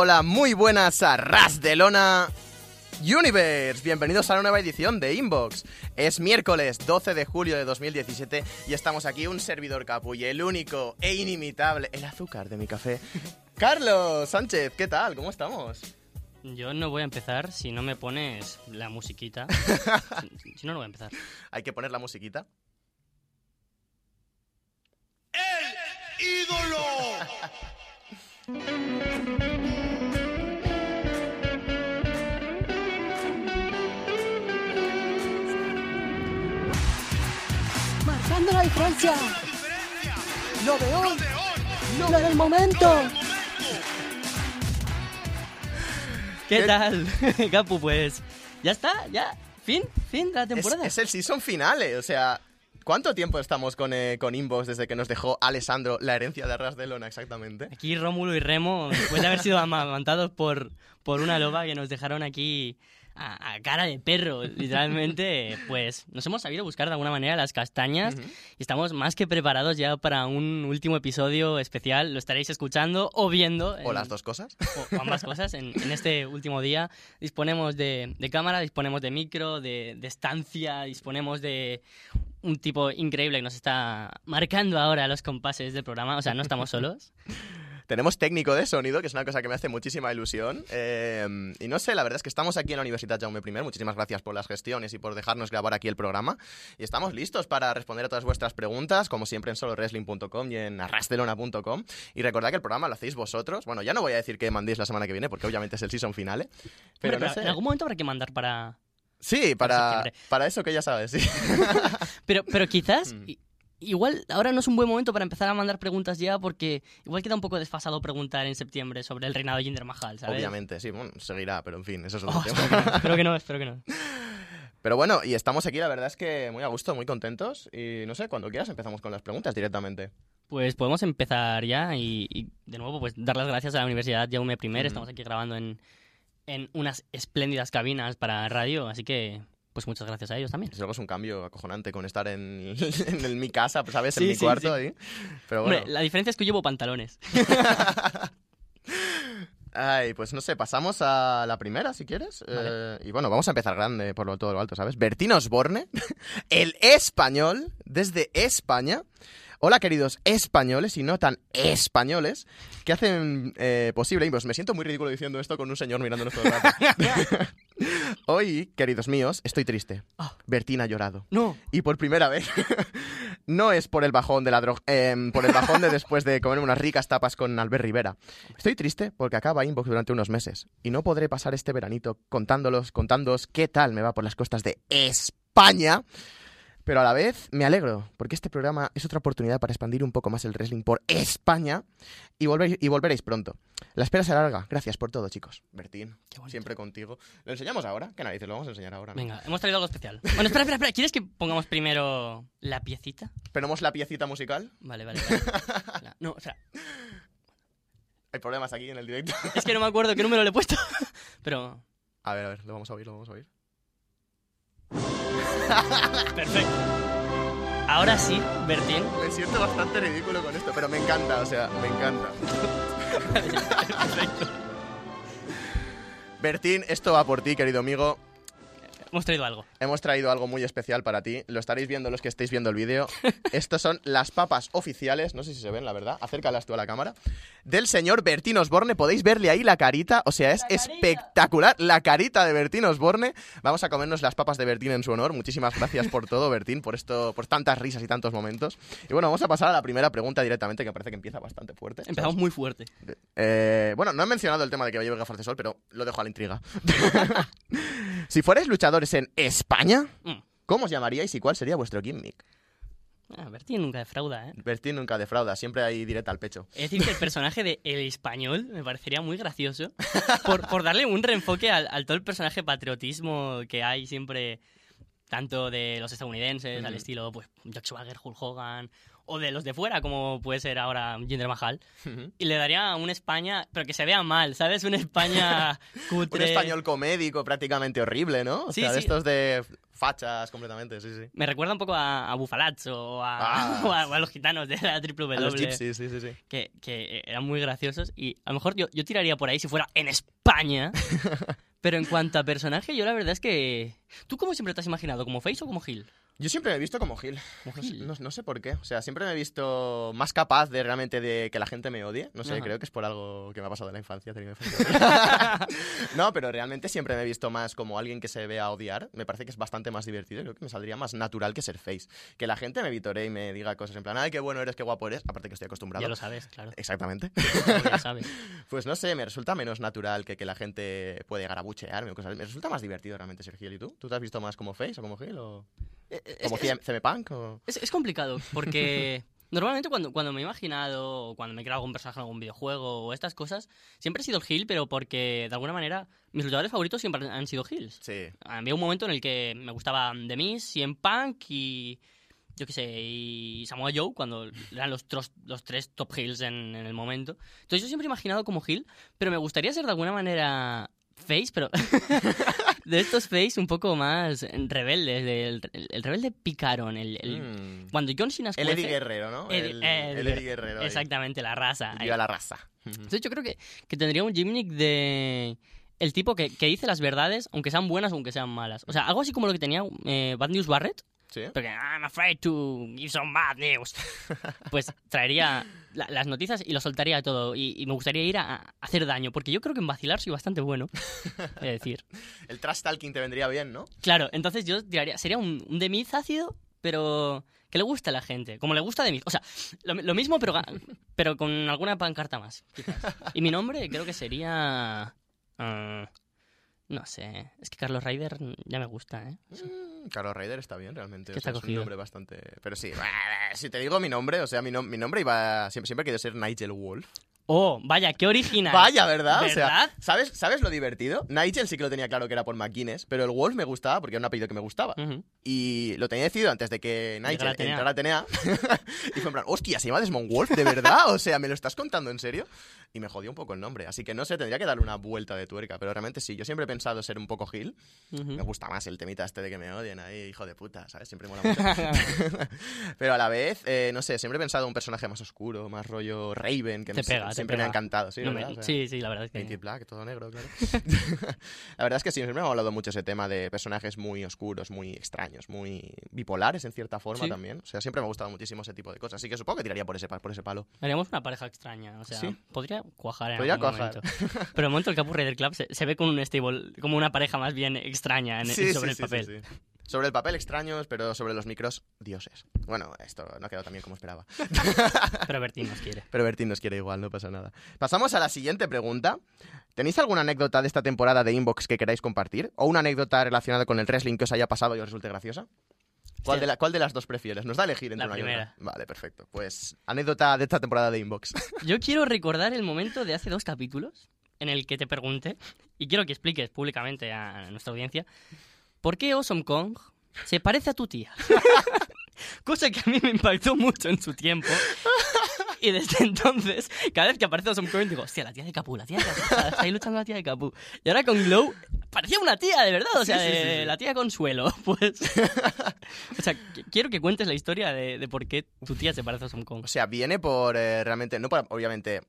Hola, muy buenas a Ras de Lona Universe. Bienvenidos a la nueva edición de Inbox. Es miércoles 12 de julio de 2017 y estamos aquí un servidor capu y el único e inimitable, el azúcar de mi café. Carlos Sánchez, ¿qué tal? ¿Cómo estamos? Yo no voy a empezar si no me pones la musiquita. si, si no, no voy a empezar. Hay que poner la musiquita. ¡El ídolo! Marcando la diferencia. Lo de hoy. Lo del momento. ¿Qué ¿Qué- tal, Capu? Pues ya está, ya. Fin, fin de la Es, temporada. es el season finale, o sea... ¿Cuánto tiempo estamos con, eh, con Inbox desde que nos dejó Alessandro la herencia de Ras de Lona exactamente? Aquí Rómulo y Remo, después de haber sido amamantados por, por una loba que nos dejaron aquí a, a cara de perro, literalmente, pues nos hemos sabido buscar de alguna manera las castañas Ujú. y estamos más que preparados ya para un último episodio especial. Lo estaréis escuchando o viendo. ¿O en- las dos cosas? o, o ambas cosas. En, en este último día disponemos de, de cámara, disponemos de micro, de, de estancia, disponemos de un tipo increíble que nos está marcando ahora los compases del programa. O sea, no estamos solos. Tenemos técnico de sonido, que es una cosa que me hace muchísima ilusión. Eh, y no sé, la verdad es que estamos aquí en la Universidad Jaume I. Muchísimas gracias por las gestiones y por dejarnos grabar aquí el programa. Y estamos listos para responder a todas vuestras preguntas, como siempre en solowrestling.com y en arrasdelona.com. Y recordad que el programa lo hacéis vosotros. Bueno, ya no voy a decir que mandéis la semana que viene, porque obviamente es el season finale. Pero, Hombre, no sé. En algún momento habrá que mandar para... Sí, para, septiembre. para eso que ya sabes, sí. Pero, pero quizás... Mm. Igual ahora no es un buen momento para empezar a mandar preguntas ya porque igual queda un poco desfasado preguntar en septiembre sobre el reinado de Jinder Mahal, ¿sabes? Obviamente, sí, bueno, seguirá, pero en fin, eso es otro Oh, tema. espero que no, espero que no. Pero bueno, y estamos aquí, la verdad es que muy a gusto, muy contentos. Y no sé, cuando quieras empezamos con las preguntas directamente. Pues podemos empezar ya y, y, de nuevo pues dar las gracias a la Universidad Jaume I. Ujú. Estamos aquí grabando en, en unas espléndidas cabinas para radio, así que pues muchas gracias a ellos también. Desde luego es un cambio acojonante con estar en, en el- mi casa, ¿sabes? En Sí, mi sí, cuarto sí. ahí. Pero bueno. Hombre, la diferencia es que yo llevo pantalones. Ay, pues no sé, pasamos a la primera, si quieres. Vale. Eh, y bueno, vamos a empezar grande por lo, todo lo alto, ¿sabes? Bertín Osborne, el español, desde España. Hola, queridos españoles y no tan españoles, que hacen eh, posible. Pues me siento muy ridículo diciendo esto con un señor mirándonos todo el rato. Hoy, queridos míos, estoy triste. Ah. Bertín ha llorado. No. Y por primera vez, no es por el bajón de la droga, em, por el bajón de después de comer unas ricas tapas con Albert Rivera. Estoy triste porque acaba Inbox durante unos meses y no podré pasar este veranito contándolos, contándoos qué tal me va por las costas de España. Pero a la vez me alegro, porque este programa es otra oportunidad para expandir un poco más el wrestling por España y, volver, y volveréis pronto. La espera será larga. Gracias por todo, chicos. Bertín, siempre contigo. ¿Lo enseñamos ahora? ¿Qué narices? Lo vamos a enseñar ahora. ¿no? Venga, hemos traído algo especial. Bueno, espera, espera, espera. ¿Quieres que pongamos primero la piecita? ¿Ponemos la piecita musical? Vale, vale, vale. No, espera. Hay problemas aquí en el directo. Es que no me acuerdo qué número le he puesto. Pero... A ver, a ver, lo vamos a oír, lo vamos a oír. Perfecto. Ahora sí, Bertín. Me siento bastante ridículo con esto, pero me encanta, o sea, me encanta. Perfecto. Bertín, esto va por ti, querido amigo. Hemos traído algo. Hemos traído algo muy especial para ti. Lo estaréis viendo los que estéis viendo el vídeo. Estos son las papas oficiales, no sé si se ven, la verdad. Acércalas tú a la cámara. Del señor Bertín Osborne. Podéis verle ahí la carita. O sea, es espectacular la carita de Bertín Osborne. Vamos a comernos las papas de Bertín en su honor. Muchísimas gracias por todo, Bertín, por esto, por tantas risas y tantos momentos. Y bueno, vamos a pasar a la primera pregunta directamente, que parece que empieza bastante fuerte. ¿sabes? Empezamos muy fuerte. Eh, bueno, no he mencionado el tema de que lleve gafas de sol, pero lo dejo a la intriga. si fuerais luchadores en España, Mm. ¿cómo os llamaríais y cuál sería vuestro gimmick? Ah, Bertín nunca defrauda, ¿eh? Bertín nunca defrauda, siempre hay directa al pecho. Es decir, que el personaje de El Español me parecería muy gracioso por, por darle un reenfoque al, al todo el personaje patriotismo que hay siempre, tanto de los estadounidenses, al estilo pues Jack Swagger, Hulk Hogan, o de los de fuera, como puede ser ahora Jinder Mahal, y le daría una España, pero que se vea mal, ¿sabes? Una España Un cutre. español comédico prácticamente horrible, ¿no? O Sí, sea, de estos de fachas completamente, sí, sí. Me recuerda un poco a, a Bufalazzo o a, Ah. o a- o a los gitanos de la triple A los W. gypsies, sí, sí, sí. que, que eran muy graciosos y a lo mejor yo, yo tiraría por ahí si fuera en España. Pero en cuanto a personaje, yo la verdad es que... ¿Tú cómo siempre te has imaginado? ¿Como Face o como Gil? Yo siempre me he visto como Gil. No sé, Gil. no- no sé por qué. O sea, siempre me he visto más capaz de realmente de que la gente me odie. No sé, Ajá. creo que es por algo que me ha pasado en la infancia. no, pero realmente siempre me he visto más como alguien que se vea a odiar. Me parece que es bastante más divertido. Creo que me saldría más natural que ser face. Que la gente me vitoree y me diga cosas en plan, ay, qué bueno eres, qué guapo eres. Aparte que estoy acostumbrado. Ya lo sabes, claro. Exactamente. Ya sabes. Pues no sé, me resulta menos natural que, que la gente puede llegar a buchearme o cosas. Me resulta más divertido realmente ser Gil. ¿Y tú? ¿Tú te has visto más como face o como Gil? ¿O eh, como es, es- CM Punk? O... es- es complicado porque normalmente cuando, cuando me he imaginado o cuando me he creado algún personaje en algún videojuego o estas cosas, siempre he sido el Gil, pero porque de alguna manera mis luchadores favoritos siempre han sido Gils. Sí. Había un momento en el que me gustaba The Miz, CM Punk y. Yo qué sé, y Samoa Joe, cuando eran los, tros- los tres top heels en, en el momento. Entonces yo siempre he imaginado como heel, pero me gustaría ser de alguna manera face, pero de estos face un poco más rebeldes. del- el, el rebelde picarón. El, el- Mm. Cuando John Cena El Eddie escuece- Guerrero, ¿no? Eddie- el, Eddie el Eddie Guerrero. ahí. Exactamente, la raza. Viva la raza. Entonces yo creo que, que tendría un gimmick de... El tipo que, que dice las verdades, aunque sean buenas o aunque sean malas. O sea, algo así como lo que tenía eh, Bad News Barrett. Sí. Porque I'm afraid to give some bad news. Pues traería la- las noticias y lo soltaría todo. Y, y me gustaría ir a, a hacer daño. Porque yo creo que en vacilar soy bastante bueno. Es decir. El trash talking te vendría bien, ¿no? Claro, entonces yo tiraría. Sería un, un ácido, pero que le guste a la gente. Como le gusta The Miz. O sea, lo, lo mismo, pero, pero con alguna pancarta más. quizás. Y mi nombre creo que sería. ah, no sé. Es que Carlos Ryder ya me gusta, ¿eh? Mm, Carlos Ryder está bien, realmente. ¿Qué o sea, está es un nombre bastante... Pero sí, si te digo mi nombre, o sea, mi, nom- mi nombre iba... Siempre, siempre he querido ser Nigel Wolf. Oh, vaya, qué original. Vaya, ¿verdad? O sea, ¿Verdad? ¿sabes, ¿sabes lo divertido? Nigel sí que lo tenía claro que era por McGuinness, pero el Wolf me gustaba porque era un apellido que me gustaba. Y lo tenía decidido antes de que Nigel entrara a Atenea. y fue en plan, hostia, ¿se llama Desmond Wolf? ¿De verdad? O sea, ¿me lo estás contando en serio? Y me jodió un poco el nombre. Así que no sé, tendría que darle una vuelta de tuerca. Pero realmente sí, yo siempre he pensado ser un poco Gil. Me gusta más el temita este de que me odien ahí, hijo de puta, ¿sabes? Siempre mola mucho. Pero a la vez, eh, no sé, siempre he pensado un personaje más oscuro, más rollo Raven, que Te me- pega, siempre me ha encantado. Sí, No me-. O sea, sí, sí, la verdad es que... Black, todo negro, claro. la verdad es que sí, siempre me ha hablado mucho ese tema de personajes muy oscuros, muy extraños, muy bipolares en cierta forma Sí. también. O sea, siempre me ha gustado muchísimo ese tipo de cosas. Así que supongo que tiraría por ese, por ese palo. Haríamos una pareja extraña, o sea, Sí. podría cuajar en Podría algún cuajar. momento. Pero el momento del Capu Raider Club se, se ve con un stable, como una pareja más bien extraña en- Sí, sobre sí, el sí, papel. Sobre el papel extraños, pero sobre los micros dioses. Bueno, esto no ha quedado tan bien como esperaba. Pero Bertín nos quiere. Pero Bertín nos quiere igual, no pasa nada. Pasamos a la siguiente pregunta. ¿Tenéis alguna anécdota de esta temporada de Inbox que queráis compartir? ¿O una anécdota relacionada con el wrestling que os haya pasado y os resulte graciosa? ¿Cuál, Sí. de, la- cuál de las dos prefieres? Nos da a elegir entre La una y primera. otra. Vale, perfecto. Pues anécdota de esta temporada de Inbox. Yo quiero recordar el momento de hace dos capítulos en el que te pregunté, y quiero que expliques públicamente a nuestra audiencia, ¿por qué Awesome Kong se parece a tu tía? Cosa que a mí me impactó mucho en su tiempo. Y desde entonces, cada vez que aparece Awesome Kong, digo, hostia, la tía de Capu, la tía de Capu, está ahí luchando la tía de Capu. Y ahora con Glow, parecía una tía, de verdad, o sea, Sí, sí, de- sí, sí. la tía Consuelo, pues. o sea, qu- quiero que cuentes la historia de, de por qué tu tía se parece a Awesome Kong. O sea, viene por eh, realmente, no por, obviamente,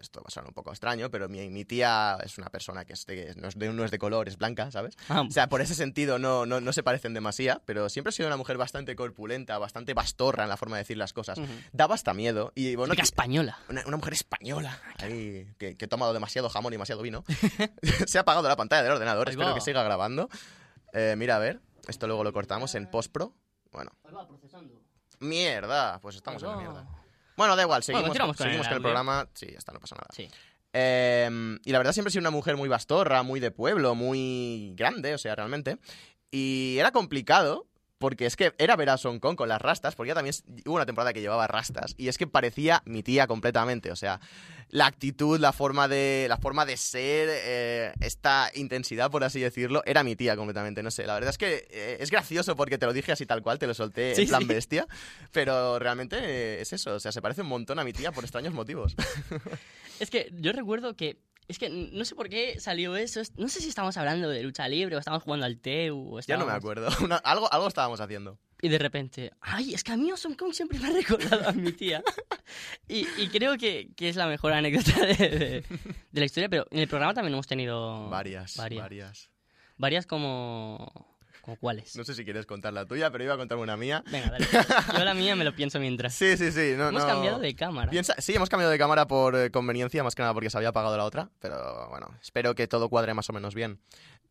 esto va a sonar un poco extraño, pero mi, mi tía es una persona que es de- no, es de, no es de color, es blanca, ¿sabes? Ah, O sea, por ese sentido no, no, no se parecen demasiado, pero siempre ha sido una mujer bastante corpulenta, bastante bastorra en la forma de decir las cosas. ujú. Daba hasta miedo. Y bueno, que- española. una, una mujer española ahí, que, que ha tomado demasiado jamón y demasiado vino. se ha apagado la pantalla del ordenador, Ahí espero va. que siga grabando. Eh, mira, a ver, esto luego lo cortamos en postpro. Bueno, mierda, pues estamos en la mierda. Bueno, da igual, seguimos, continuamos con seguimos el con el audio. programa. Sí, ya está, no pasa nada. Sí. Eh, y la verdad siempre he sido una mujer muy bastorra, muy de pueblo, muy grande, o sea, realmente. Y era complicado porque es que era ver a Son Kong con las rastas, porque ella también hubo una temporada que llevaba rastas, y es que parecía mi tía completamente, o sea, la actitud, la forma de, la forma de ser, eh, esta intensidad, por así decirlo, era mi tía completamente, no sé, la verdad es que eh, es gracioso porque te lo dije así tal cual, te lo solté Sí, en plan sí. bestia, pero realmente eh, es eso, o sea, se parece un montón a mi tía por extraños motivos. Es que yo recuerdo que. Es que no sé por qué salió eso. es- No sé si estamos hablando de lucha libre o estábamos jugando al TEU. O ya no me acuerdo, Una- algo, algo estábamos haciendo. Y de repente, ay, es que a mí Awesome Kong siempre me ha recordado a mi tía. y, y creo que, que es la mejor anécdota de, de- de la historia, pero en el programa también hemos tenido Varias, varias, varias. varias como, como cuáles. No sé si quieres contar la tuya, pero iba a contarme una mía. Venga, dale. Yo la mía me lo pienso mientras. Sí, sí, sí. No, hemos no- cambiado de cámara. Piensa- sí, hemos cambiado de cámara por eh, conveniencia, más que nada porque se había apagado la otra, pero bueno, espero que todo cuadre más o menos bien.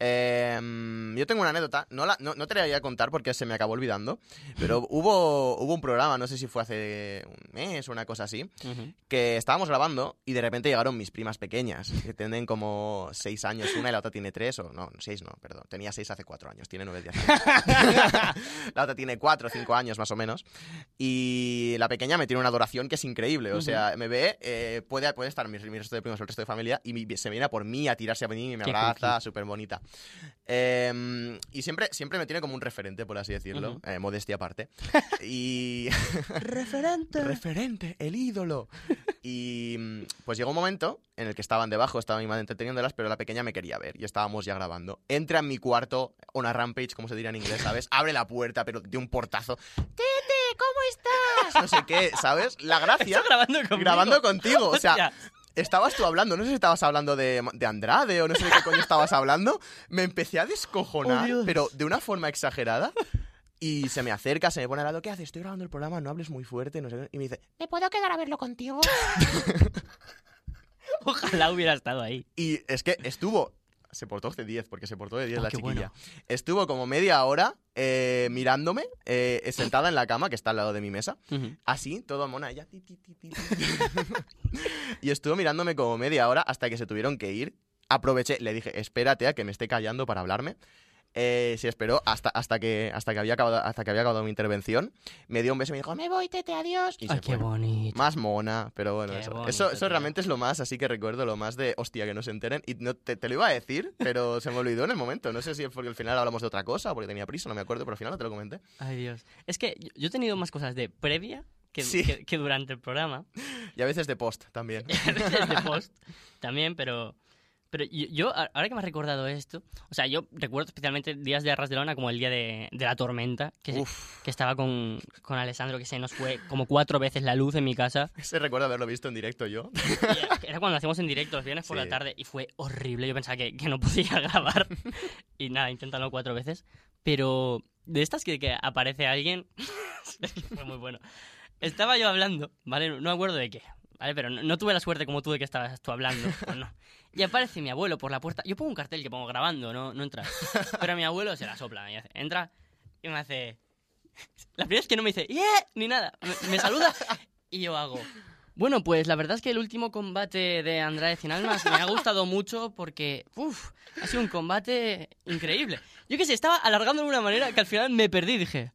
Em, yo tengo una anécdota, no, la, no, no te la voy a contar porque se me acabó olvidando, pero hubo, hubo un programa, no sé si fue hace un mes o una cosa así, que estábamos grabando y de repente llegaron mis primas pequeñas, que tienen como seis años, una y la otra tiene tres, o no, seis no, perdón, tenía seis hace cuatro años, tiene nueve, años. la otra tiene cuatro o cinco años más o menos, y la pequeña me tiene una adoración que es increíble, o sea, me ve, eh, puede, puede estar mi, mi resto de primos, el resto de familia, y se viene a por mí, a tirarse a mí, y me Qué abraza, súper bonita. Em, y siempre, siempre me tiene como un referente, por así decirlo, eh, modestia aparte. y... Referente. referente, el ídolo. Y mm, pues llegó un momento en el que estaban debajo, estaba mi madre entreteniéndolas, pero la pequeña me quería ver y estábamos ya grabando. Entra en mi cuarto, una rampage, como se diría en inglés, ¿sabes? Abre la puerta, pero de un portazo. Tete, ¿cómo estás? No sé qué, ¿sabes? La gracia. Estás grabando conmigo. Grabando contigo, o sea. Estabas tú hablando, no sé si estabas hablando de, de Andrade o no sé de qué coño estabas hablando. Me empecé a descojonar, Oh, pero de una forma exagerada. Y se me acerca, se me pone al lado, ¿qué haces? Estoy grabando el programa, no hables muy fuerte, no sé qué. Y me dice, ¿Me puedo quedar a verlo contigo? Ojalá hubiera estado ahí. Y es que estuvo. Se portó de 10, porque se portó de 10 Oh, la chiquilla. bueno. Estuvo como media hora eh, mirándome, eh, sentada en la cama, que está al lado de mi mesa. Así, todo mona, ella. ti, ti, ti, ti, ti. y estuvo mirándome como media hora hasta que se tuvieron que ir. Aproveché, le dije, espérate a que me esté callando para hablarme. Eh, se esperó hasta, hasta, que, hasta, que había acabado, hasta que había acabado mi intervención. Me dio un beso y me dijo, Me voy, tete, adiós. y Ay, se qué fue. bonito. Más mona, pero bueno, eso, bonito, eso, eso realmente es lo más, así que recuerdo lo más de, hostia, que no se enteren. Y no, te, te lo iba a decir, pero se me olvidó en el momento. No sé si es porque al final hablamos de otra cosa, o porque tenía prisa, no me acuerdo, pero al final no te lo comenté. Ay, Dios. Es que yo, he tenido más cosas de previa que, Sí. que, que durante el programa. Y a veces de post también. de post también, pero... Pero yo, yo, ahora que me has recordado esto, o sea, yo recuerdo especialmente días de Arras de Lona como el día de, de la tormenta, que, se- que estaba con, con Alessandro, que se nos fue como cuatro veces la luz en mi casa. ese recuerdo haberlo visto en directo yo. Y era cuando hacíamos en directo los viernes por Sí. la tarde y fue horrible. Yo pensaba que, que no podía grabar. y nada, inténtalo cuatro veces. Pero de estas que, que aparece alguien, fue muy bueno. Estaba yo hablando, ¿vale? No me acuerdo de qué, ¿vale? Pero no, no tuve la suerte como tú de que estabas tú hablando. no. Y aparece mi abuelo por la puerta. Yo pongo un cartel que pongo grabando, no, no entra. Pero mi abuelo se la sopla y hace, entra y me hace... La primera es que no me dice, ¡yeah! Ni nada. Me, me saluda y yo hago... Bueno, pues la verdad es que el último combate de Andrade Cien Almas me ha gustado mucho porque, uff, ha sido un combate increíble. Yo qué sé, estaba alargando de una manera que al final me perdí, dije.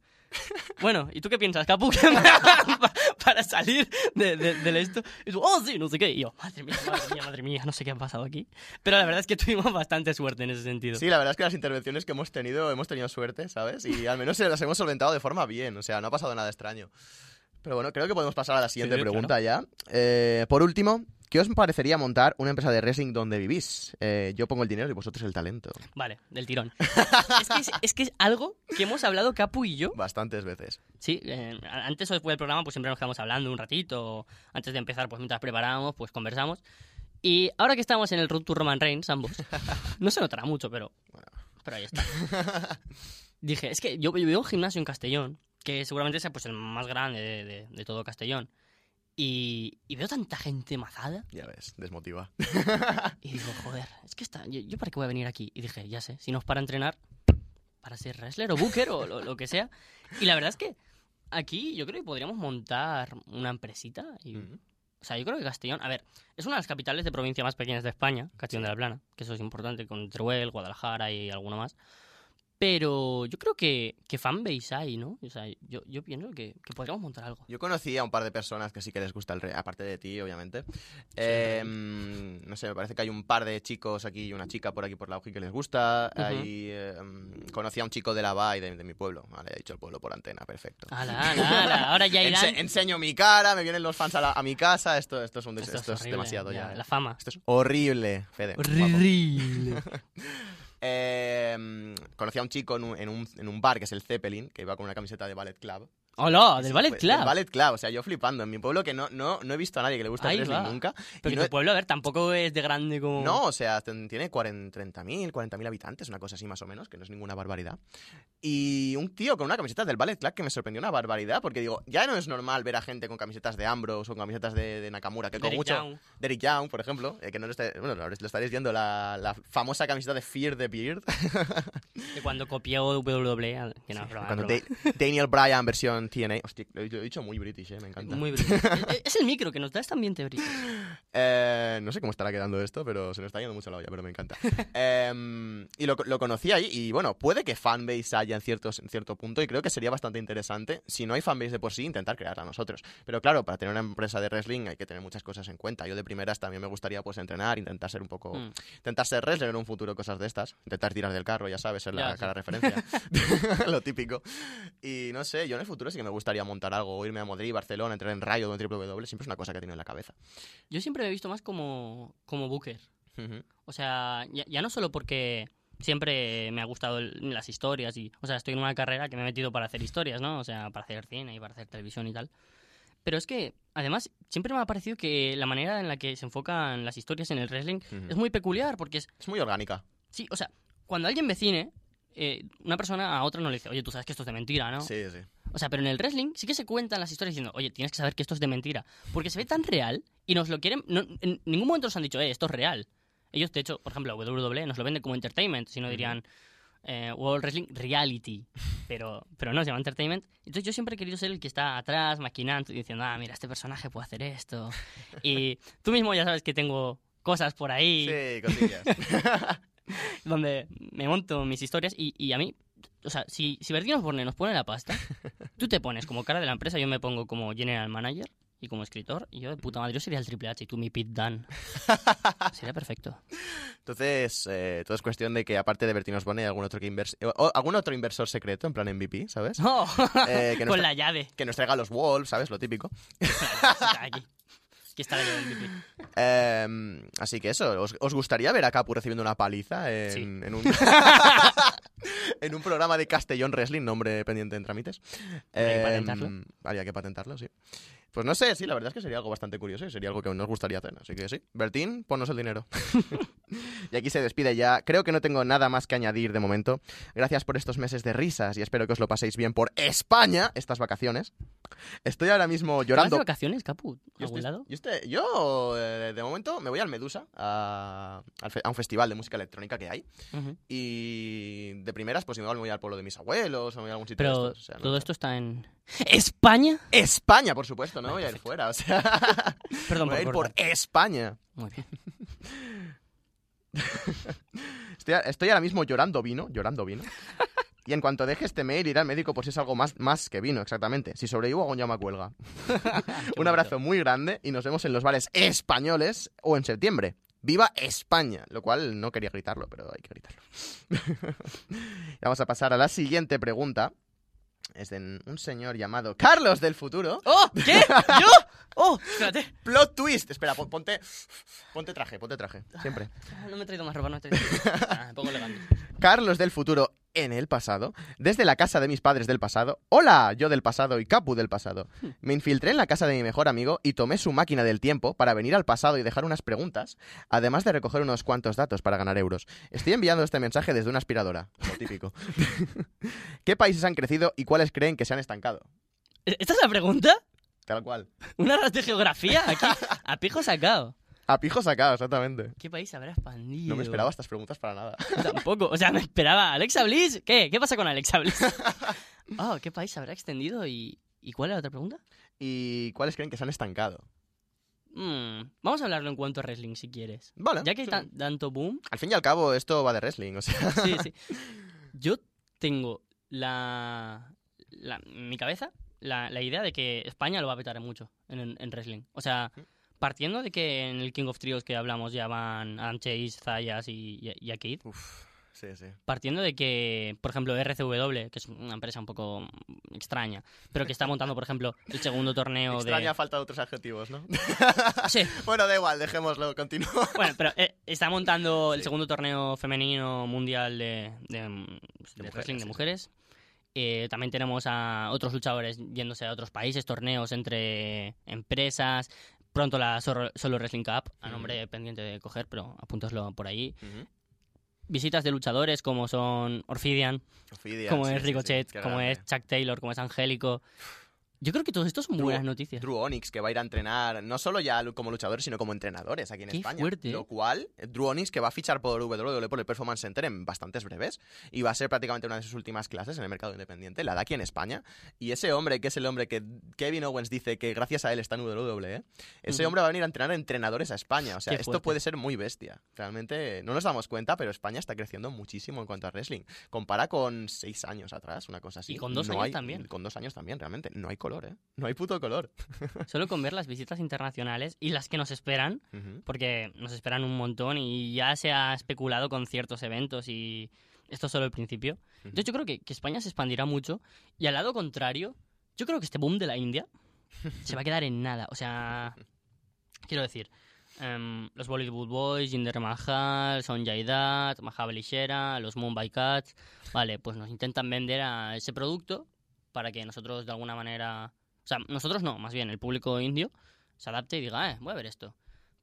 Bueno, ¿y tú qué piensas, Capu? Para salir de, esto. Y tú, oh, sí, no sé qué. Y yo, madre mía, madre mía, madre mía, no sé qué ha pasado aquí. Pero la verdad es que tuvimos bastante suerte en ese sentido. Sí, la verdad es que las intervenciones que hemos tenido, hemos tenido suerte, ¿sabes? Y al menos se las hemos solventado de forma bien, o sea, no ha pasado nada extraño. Pero bueno, creo que podemos pasar a la siguiente Sí, pregunta ya. Eh, por último, ¿qué os parecería montar una empresa de wrestling donde vivís? Eh, yo pongo el dinero y vosotros el talento. Vale, del tirón. es, que es, es que es algo que hemos hablado Capu y yo Bastantes veces. Sí, eh, antes o después del programa pues siempre nos quedamos hablando un ratito, antes de empezar pues mientras preparábamos pues conversamos. Y ahora que estamos en el Road to Roman Reigns ambos, no se notará mucho, pero, pero ahí está. Dije, es que yo, yo en un gimnasio en Castellón, que seguramente sea pues el más grande de, de- de todo Castellón. Y, y veo tanta gente mazada Ya ves, desmotiva. y digo, joder, es que está, yo, yo para qué voy a venir aquí. Y dije, ya sé, si no es para entrenar, para ser wrestler o booker o lo, lo que sea. Y la verdad es que aquí yo creo que podríamos montar una empresita. Y, Mm. O sea, yo creo que Castellón, a ver, es una de las capitales de provincia más pequeñas de España, Castellón de la Plana, que eso es importante, con Teruel, Guadalajara y alguno más. Pero yo creo que, que fanbase hay, ¿no? O sea, yo, yo pienso que, que podríamos montar algo. Yo conocí a un par de personas que sí que les gusta el re, aparte de ti, obviamente. Eh, mm, no sé, me parece que hay un par de chicos aquí y una chica por aquí por la UGI que les gusta. Ujú. Hay, eh, mm, conocí a un chico de la BAI de, de mi pueblo. Vale, he dicho el pueblo por antena, perfecto. Ala, ala, ala. Ahora ya irán... Ense- enseño mi cara, me vienen los fans a, la- a mi casa. Esto, esto es, un Esto es demasiado ya. La eh. fama. Esto es horrible, Fede. Horrible. Eh, mm, conocí a un chico en un, en, un, en un bar que es el Zeppelin, que iba con una camiseta de Ballet Club. Hola, del Sí, Ballet Club. Del Ballet Club, o sea, yo flipando. En mi pueblo que no, no, no he visto a nadie que le guste Ahí el wrestling va. nunca. Pero y no, tu he- pueblo, a ver, tampoco es de grande como... no, o sea, tiene 40 30.000, 40.000 habitantes, una cosa así más o menos, que no es ninguna barbaridad. Y un tío con una camiseta del Ballet Club que me sorprendió una barbaridad, porque digo, ya no es normal ver a gente con camisetas de Ambrose o con camisetas de, de Nakamura, que con Derek mucho... Young. Derek Young, por ejemplo, eh, que no lo, está- bueno, lo estaréis viendo, la, la famosa camiseta de Fear the Beard. Que cuando copió WWE... Que no, es broma, Cuando broma. Da- Daniel Bryan versión TNA. Hostia, lo he, dicho muy british, eh, me encanta. Muy brillante. Es- es el micro que nos da este ambiente brito. Eh, no sé cómo estará quedando esto, pero se nos está yendo mucho la olla, pero me encanta. Em, y lo, lo conocí ahí, y bueno, puede que fanbase haya en, ciertos, en cierto punto, y creo que sería bastante interesante, si no hay fanbase de por sí, intentar crearla nosotros. Pero claro, para tener una empresa de wrestling hay que tener muchas cosas en cuenta. Yo de primeras también me gustaría pues entrenar, intentar ser un poco... Mm. Intentar ser wrestler en un futuro, cosas de estas. Intentar tirar del carro, ya sabes, ser la Ya, sí. cara referencia. lo típico. Y no sé, yo en el futuro sí que me gustaría montar algo, o irme a Madrid, Barcelona, entrar en Rayo o en WWE, siempre es una cosa que he tenido en la cabeza. Yo siempre me he visto más como, como Booker. Ujú. O sea, ya, ya no solo porque siempre me ha gustado el- las historias y, o sea, estoy en una carrera que me he metido para hacer historias, ¿no? O sea, para hacer cine y para hacer televisión y tal. Pero es que, además, siempre me ha parecido que la manera en la que se enfocan las historias en el wrestling Ujú. es muy peculiar porque es, Es muy orgánica. sí, o sea, cuando alguien ve cine, eh, una persona a otra no le dice, oye, tú sabes que esto es de mentira, ¿no? Sí, sí. O sea, pero en el wrestling sí que se cuentan las historias diciendo, oye, tienes que saber que esto es de mentira. Porque se ve tan real y nos lo quieren. no- en ningún momento nos han dicho, eh, esto es real. Ellos, de hecho, por ejemplo, WWE nos lo venden como entertainment, si no dirían eh, World Wrestling Reality. Pero, pero no, se llama entertainment. Entonces yo siempre he querido ser el que está atrás, maquinando y diciendo, ah, mira, este personaje puede hacer esto. y tú mismo ya sabes que tengo cosas por ahí Sí, cosillas. donde me monto mis historias y, y a mí, o sea, si, si Bertino Osborne nos pone la pasta, tú te pones como cara de la empresa, yo me pongo como general manager y como escritor, y yo de puta madre, yo sería el Triple H y tú mi Pete Dunne. sería perfecto. Entonces, eh, todo es cuestión de que aparte de Bertino Osborne hay algún otro, que invers- o algún otro inversor secreto, en plan MVP, ¿sabes? ¡Oh! Eh, que, nos Con la llave. que nos traiga los Wolves, ¿sabes? Lo típico. Está aquí. Aquí está la llave del MVP. Eh, así que eso, ¿os, os gustaría ver a Capu recibiendo una paliza en, Sí. en un... en un programa de Castellón Wrestling, nombre pendiente en trámites. Habría que Eh, patentarlo. Habría que patentarlo, sí. Pues no sé, sí, la verdad es que sería algo bastante curioso y sería algo que nos gustaría hacer. Así que sí, Bertín, ponnos el dinero. y aquí se despide ya. Creo que no tengo nada más que añadir de momento. Gracias por estos meses de risas y espero que os lo paséis bien por España estas vacaciones. Estoy ahora mismo ¿Vas de llorando. vacaciones, Capu? Yo, ¿Algún estoy- lado? yo, estoy- yo, eh, de momento me voy al Medusa, a, a un festival de música electrónica que hay. Ujú. Y de primeras, pues igual me voy al pueblo de mis abuelos o me voy a algún sitio Pero de estos. o sea, no todo sé. esto está en... ¿España? España, por supuesto, no voy a ir fuera, o sea, Perdón voy a por ir por. España. Muy bien. Estoy, estoy ahora mismo llorando vino, llorando vino. Y en cuanto deje este mail, iré al médico por si es algo más, más que vino, exactamente. Si sobrevivo, hago un llama cuelga. un abrazo muy grande y nos vemos en los bares españoles o en septiembre. ¡Viva España! Lo cual no quería gritarlo, pero hay que gritarlo. Vamos a pasar a la siguiente pregunta. Es de un señor llamado Carlos del futuro. ¡Oh! ¿Qué? ¿Yo? ¡Oh! Espérate. Plot twist. Espera, pon- ponte, ponte traje, ponte traje. Siempre. Ah, No me he traído más ropa, no he traído. Ah, pongo elegante. Carlos del futuro en el pasado, desde la casa de mis padres del pasado. Hola, yo del pasado y Capu del pasado. Me infiltré en la casa de mi mejor amigo y tomé su máquina del tiempo para venir al pasado y dejar unas preguntas, además de recoger unos cuantos datos para ganar euros. Estoy enviando este mensaje desde una aspiradora, lo típico. ¿Qué países han crecido y cuáles creen que se han estancado? ¿Esta es la pregunta? Tal cual. ¿Una de geografía? Aquí, a pijo sacado. A pijo sacado, exactamente. ¿Qué país habrá expandido? No me esperaba estas preguntas para nada. Tampoco. O sea, me esperaba. ¿Alexa Bliss? ¿Qué? ¿Qué pasa con Alexa Bliss? Oh, ¿qué país habrá extendido y, y cuál era la otra pregunta? ¿Y cuáles creen que se han estancado? Mm, vamos a hablarlo en cuanto a wrestling, si quieres. Vale. Ya que hay tan- tanto boom, Al fin y al cabo, esto va de wrestling, o sea. sí, sí. Yo tengo la, la- mi cabeza la, la idea de que España lo va a petar mucho en, en- en wrestling. O sea, partiendo de que en el King of Trios que hablamos ya van Adam Chase, Zayas y, y, Akid, Uf, sí, sí. partiendo de que, por ejemplo, RCW, que es una empresa un poco extraña, pero que está montando, por ejemplo, el segundo torneo Extraña de... falta de otros adjetivos, ¿no? Sí, bueno, da igual, dejémoslo, continúa. bueno, pero eh, está montando el segundo torneo femenino mundial de, de, de mujeres, wrestling de sí. mujeres. Eh, también tenemos a otros luchadores yéndose a otros países, torneos entre empresas. Pronto la Solo, Wrestling Cup, a nombre pendiente de coger, pero apúntaslo por ahí. Visitas de luchadores como son Orfidian, como sí, es sí, sí, Ricochet, como grande. es Chuck Taylor, como es Angélico. Yo creo que todo esto son Drew- buenas noticias. Drew Onyx, que va a ir a entrenar, no solo ya como luchadores, sino como entrenadores aquí en Qué España. fuerte, ¿eh? Lo cual, Drew Onyx, que va a fichar por WWE, por el Performance Center en bastantes breves, y va a ser prácticamente una de sus últimas clases en el mercado independiente, la da aquí en España. Y ese hombre, que es el hombre que Kevin Owens dice que gracias a él está en WWE, ese hombre va a venir a entrenar entrenadores a España. O sea, Qué esto fuerte. puede ser muy bestia. Realmente no nos damos cuenta, pero España está creciendo muchísimo en cuanto a wrestling. Compara con seis años atrás, una cosa así. Y con dos No años hay- también. Con dos años también, realmente. No hay color, ¿eh? No hay puto color. Solo con ver las visitas internacionales y las que nos esperan, porque nos esperan un montón y ya se ha especulado con ciertos eventos y esto es solo el principio. Entonces yo creo que, que España se expandirá mucho y al lado contrario, yo creo que este boom de la India se va a quedar en nada. O sea, quiero decir, em, los Bollywood Boys, Jinder Mahal, Sonjay Dutt, Mahabali Shera, los Mumbai Cats, vale, pues nos intentan vender a ese producto para que nosotros de alguna manera, o sea, nosotros no, más bien el público indio se adapte y diga, eh, voy a ver esto.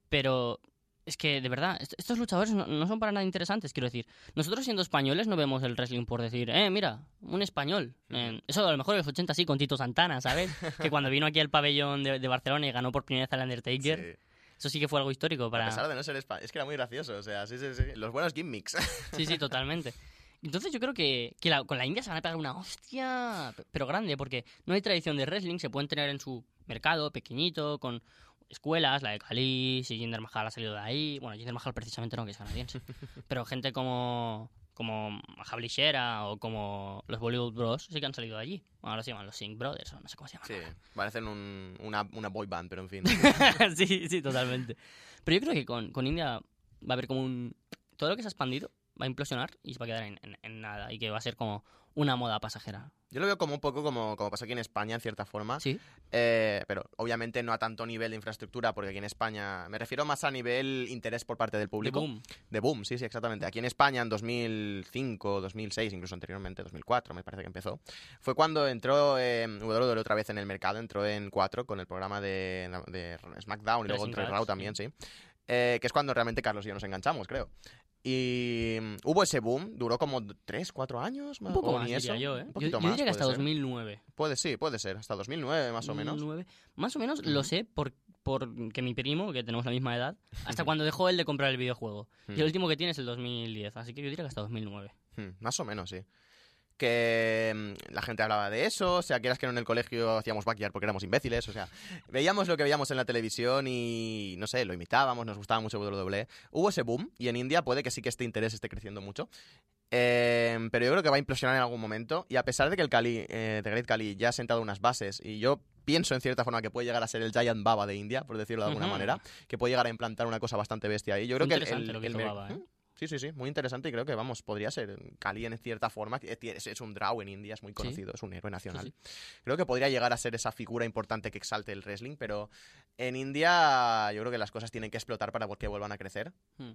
Pero es que, de verdad, est- estos luchadores no, no son para nada interesantes, quiero decir. Nosotros siendo españoles no vemos el wrestling por decir, eh, mira, un español. Eh, eso a lo mejor en los 80 sí, con Tito Santana, ¿sabes? que cuando vino aquí al pabellón de, de Barcelona y ganó por primera vez al Undertaker, Sí. eso sí que fue algo histórico para... A pesar de no ser español. Es que era muy gracioso. O sea, sí, sí, sí. Los buenos gimmicks. Sí, sí, totalmente. Entonces yo creo que, que la- con la India se van a pegar una hostia, pe- pero grande, porque no hay tradición de wrestling, se pueden tener en su mercado pequeñito, con escuelas, la de Cali, si Jinder Mahal ha salido de ahí, bueno, Jinder Mahal precisamente no, que es canadiense, pero gente como como Mahabali Shera o como los Bollywood Bros sí que han salido de allí. Ahora se llaman los Singh Brothers o no sé cómo se llaman. Sí, parecen un- una, una boy band, pero en fin. sí, sí, totalmente. Pero yo creo que con, con India va a haber como un... Todo lo que se ha expandido va a implosionar y se va a quedar en, en- en nada. Y que va a ser como una moda pasajera. Yo lo veo como un poco como, como pasa aquí en España, en cierta forma. Sí. Eh, pero obviamente no a tanto nivel de infraestructura, porque aquí en España me refiero más a nivel interés por parte del De público. boom. De boom, sí, sí, exactamente. Aquí en España en 2005, 2006, incluso anteriormente, 2004 me parece que empezó, fue cuando entró eh, WWE otra vez en el mercado, entró en 4 con el programa de, de SmackDown y luego Catch, Raw sí. también, sí. Eh, que es cuando realmente Carlos y yo nos enganchamos, creo. Y mm, hubo ese boom, duró como 3, 4 años, Un poco o más, ni diría eso, yo, ¿eh? Un Yo, poquito yo más, diría que hasta ser. 2009. Puede, sí, puede ser, hasta 2009 más o menos. 2009. Más o menos lo sé por porque mi primo, que tenemos la misma edad, hasta cuando dejó él de comprar el videojuego. Y el último que tiene es el 2010, así que yo diría que hasta 2009. Hmm, Más o menos, sí. Que mm, la gente hablaba de eso, o sea, quieras que no en el colegio hacíamos backyard porque éramos imbéciles, o sea, veíamos lo que veíamos en la televisión y, no sé, lo imitábamos, nos gustaba mucho WWE. Hubo ese boom y en India puede que sí que este interés esté creciendo mucho. Eh, pero yo creo que va a implosionar en algún momento y a pesar de que el Cali, eh, The Great Cali ya ha sentado unas bases y yo pienso en cierta forma que puede llegar a ser el Giant Baba de India, por decirlo de alguna manera, que puede llegar a implantar una cosa bastante bestia ahí. Yo creo que el, Baba, ¿eh? Sí, sí, sí, muy interesante y creo que, vamos, podría ser Cali en cierta forma, es, es un draw en India, es muy conocido, es un héroe nacional. Sí, Creo que podría llegar a ser esa figura importante que exalte el wrestling, pero en India yo creo que las cosas tienen que explotar para que vuelvan a crecer. Hmm.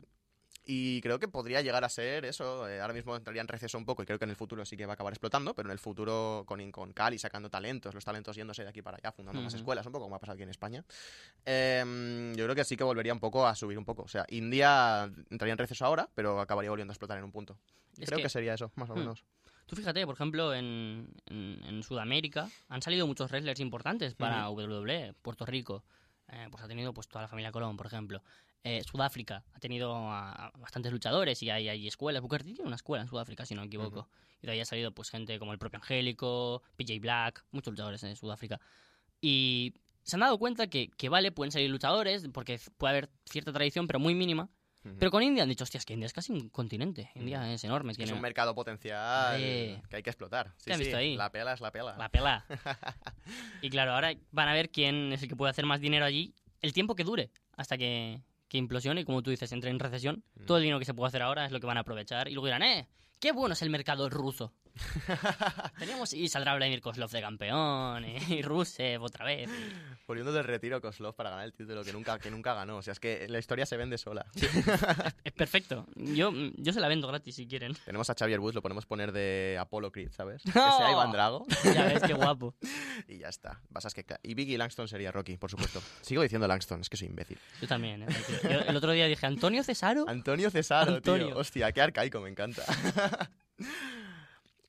Y creo que podría llegar a ser eso. eh, ahora mismo entraría en receso un poco y creo que en el futuro sí que va a acabar explotando, pero en el futuro con, con Cali sacando talentos, los talentos yéndose de aquí para allá, fundando más escuelas, un poco como ha pasado aquí en España. em, yo creo que sí que volvería un poco a subir un poco. O sea, India entraría en receso ahora, pero acabaría volviendo a explotar en un punto. Es creo que... que- sería eso, más o Hmm. menos. Tú fíjate, por ejemplo, en, en, en Sudamérica han salido muchos wrestlers importantes para WWE. Puerto Rico, eh, pues ha tenido pues toda la familia Colón, por ejemplo. Eh, Sudáfrica ha tenido a, a bastantes luchadores y hay, hay escuelas. Booker T tiene una escuela en Sudáfrica, si no me equivoco. Y de ahí ha salido pues gente como el propio Angélico, PJ Black, muchos luchadores en Sudáfrica. Y se han dado cuenta que, que vale, pueden salir luchadores, porque puede haber cierta tradición, pero muy mínima. Pero con India han dicho, hostia, es que India es casi un continente. India es enorme. Es que es tiene un mercado potencial que hay que explotar. Sí, ¿Te has sí, visto ahí? La pela es la pela. la pela. y claro, ahora van a ver quién es el que puede hacer más dinero allí el tiempo que dure hasta que, que implosione y como tú dices, entre en recesión. Mm. Todo el dinero que se puede hacer ahora es lo que van a aprovechar y luego dirán, eh, qué bueno es el mercado ruso. Teníamos y saldrá Vladimir Kozlov de campeón y Rusev otra vez. Volviendo del retiro Koslov para ganar el título que nunca, que nunca ganó. O sea, es que la historia se vende sola. Es perfecto. Yo, yo se la vendo gratis si quieren. Tenemos a Xavier Woods, lo podemos poner de Apollo Creed, ¿sabes? Que sea Iván Drago Ya ves, qué guapo. y ya está. Que y Biggie Langston sería Rocky, por supuesto. Sigo diciendo Langston, es que soy imbécil. Yo también. ¿eh? Yo el otro día dije, Antonio Cesaro. Antonio Cesaro, Antonio. tío. Hostia, qué arcaico, me encanta.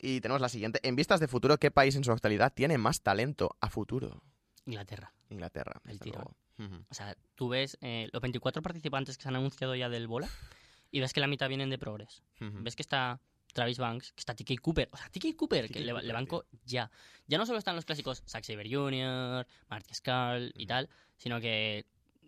Y tenemos la siguiente. En vistas de futuro, ¿qué país en su actualidad tiene más talento a futuro? Inglaterra. Inglaterra. El. Ujú. O sea, tú ves eh, los 24 participantes que se han anunciado ya del bola y ves que la mitad vienen de Progress. Ujú. Ves que está Travis Banks, que está TK Cooper. O sea, TK Cooper, que le, Cooper, le banco ya. Ya no solo están los clásicos Zack Saber Jr., Marty Skull y tal, sino que,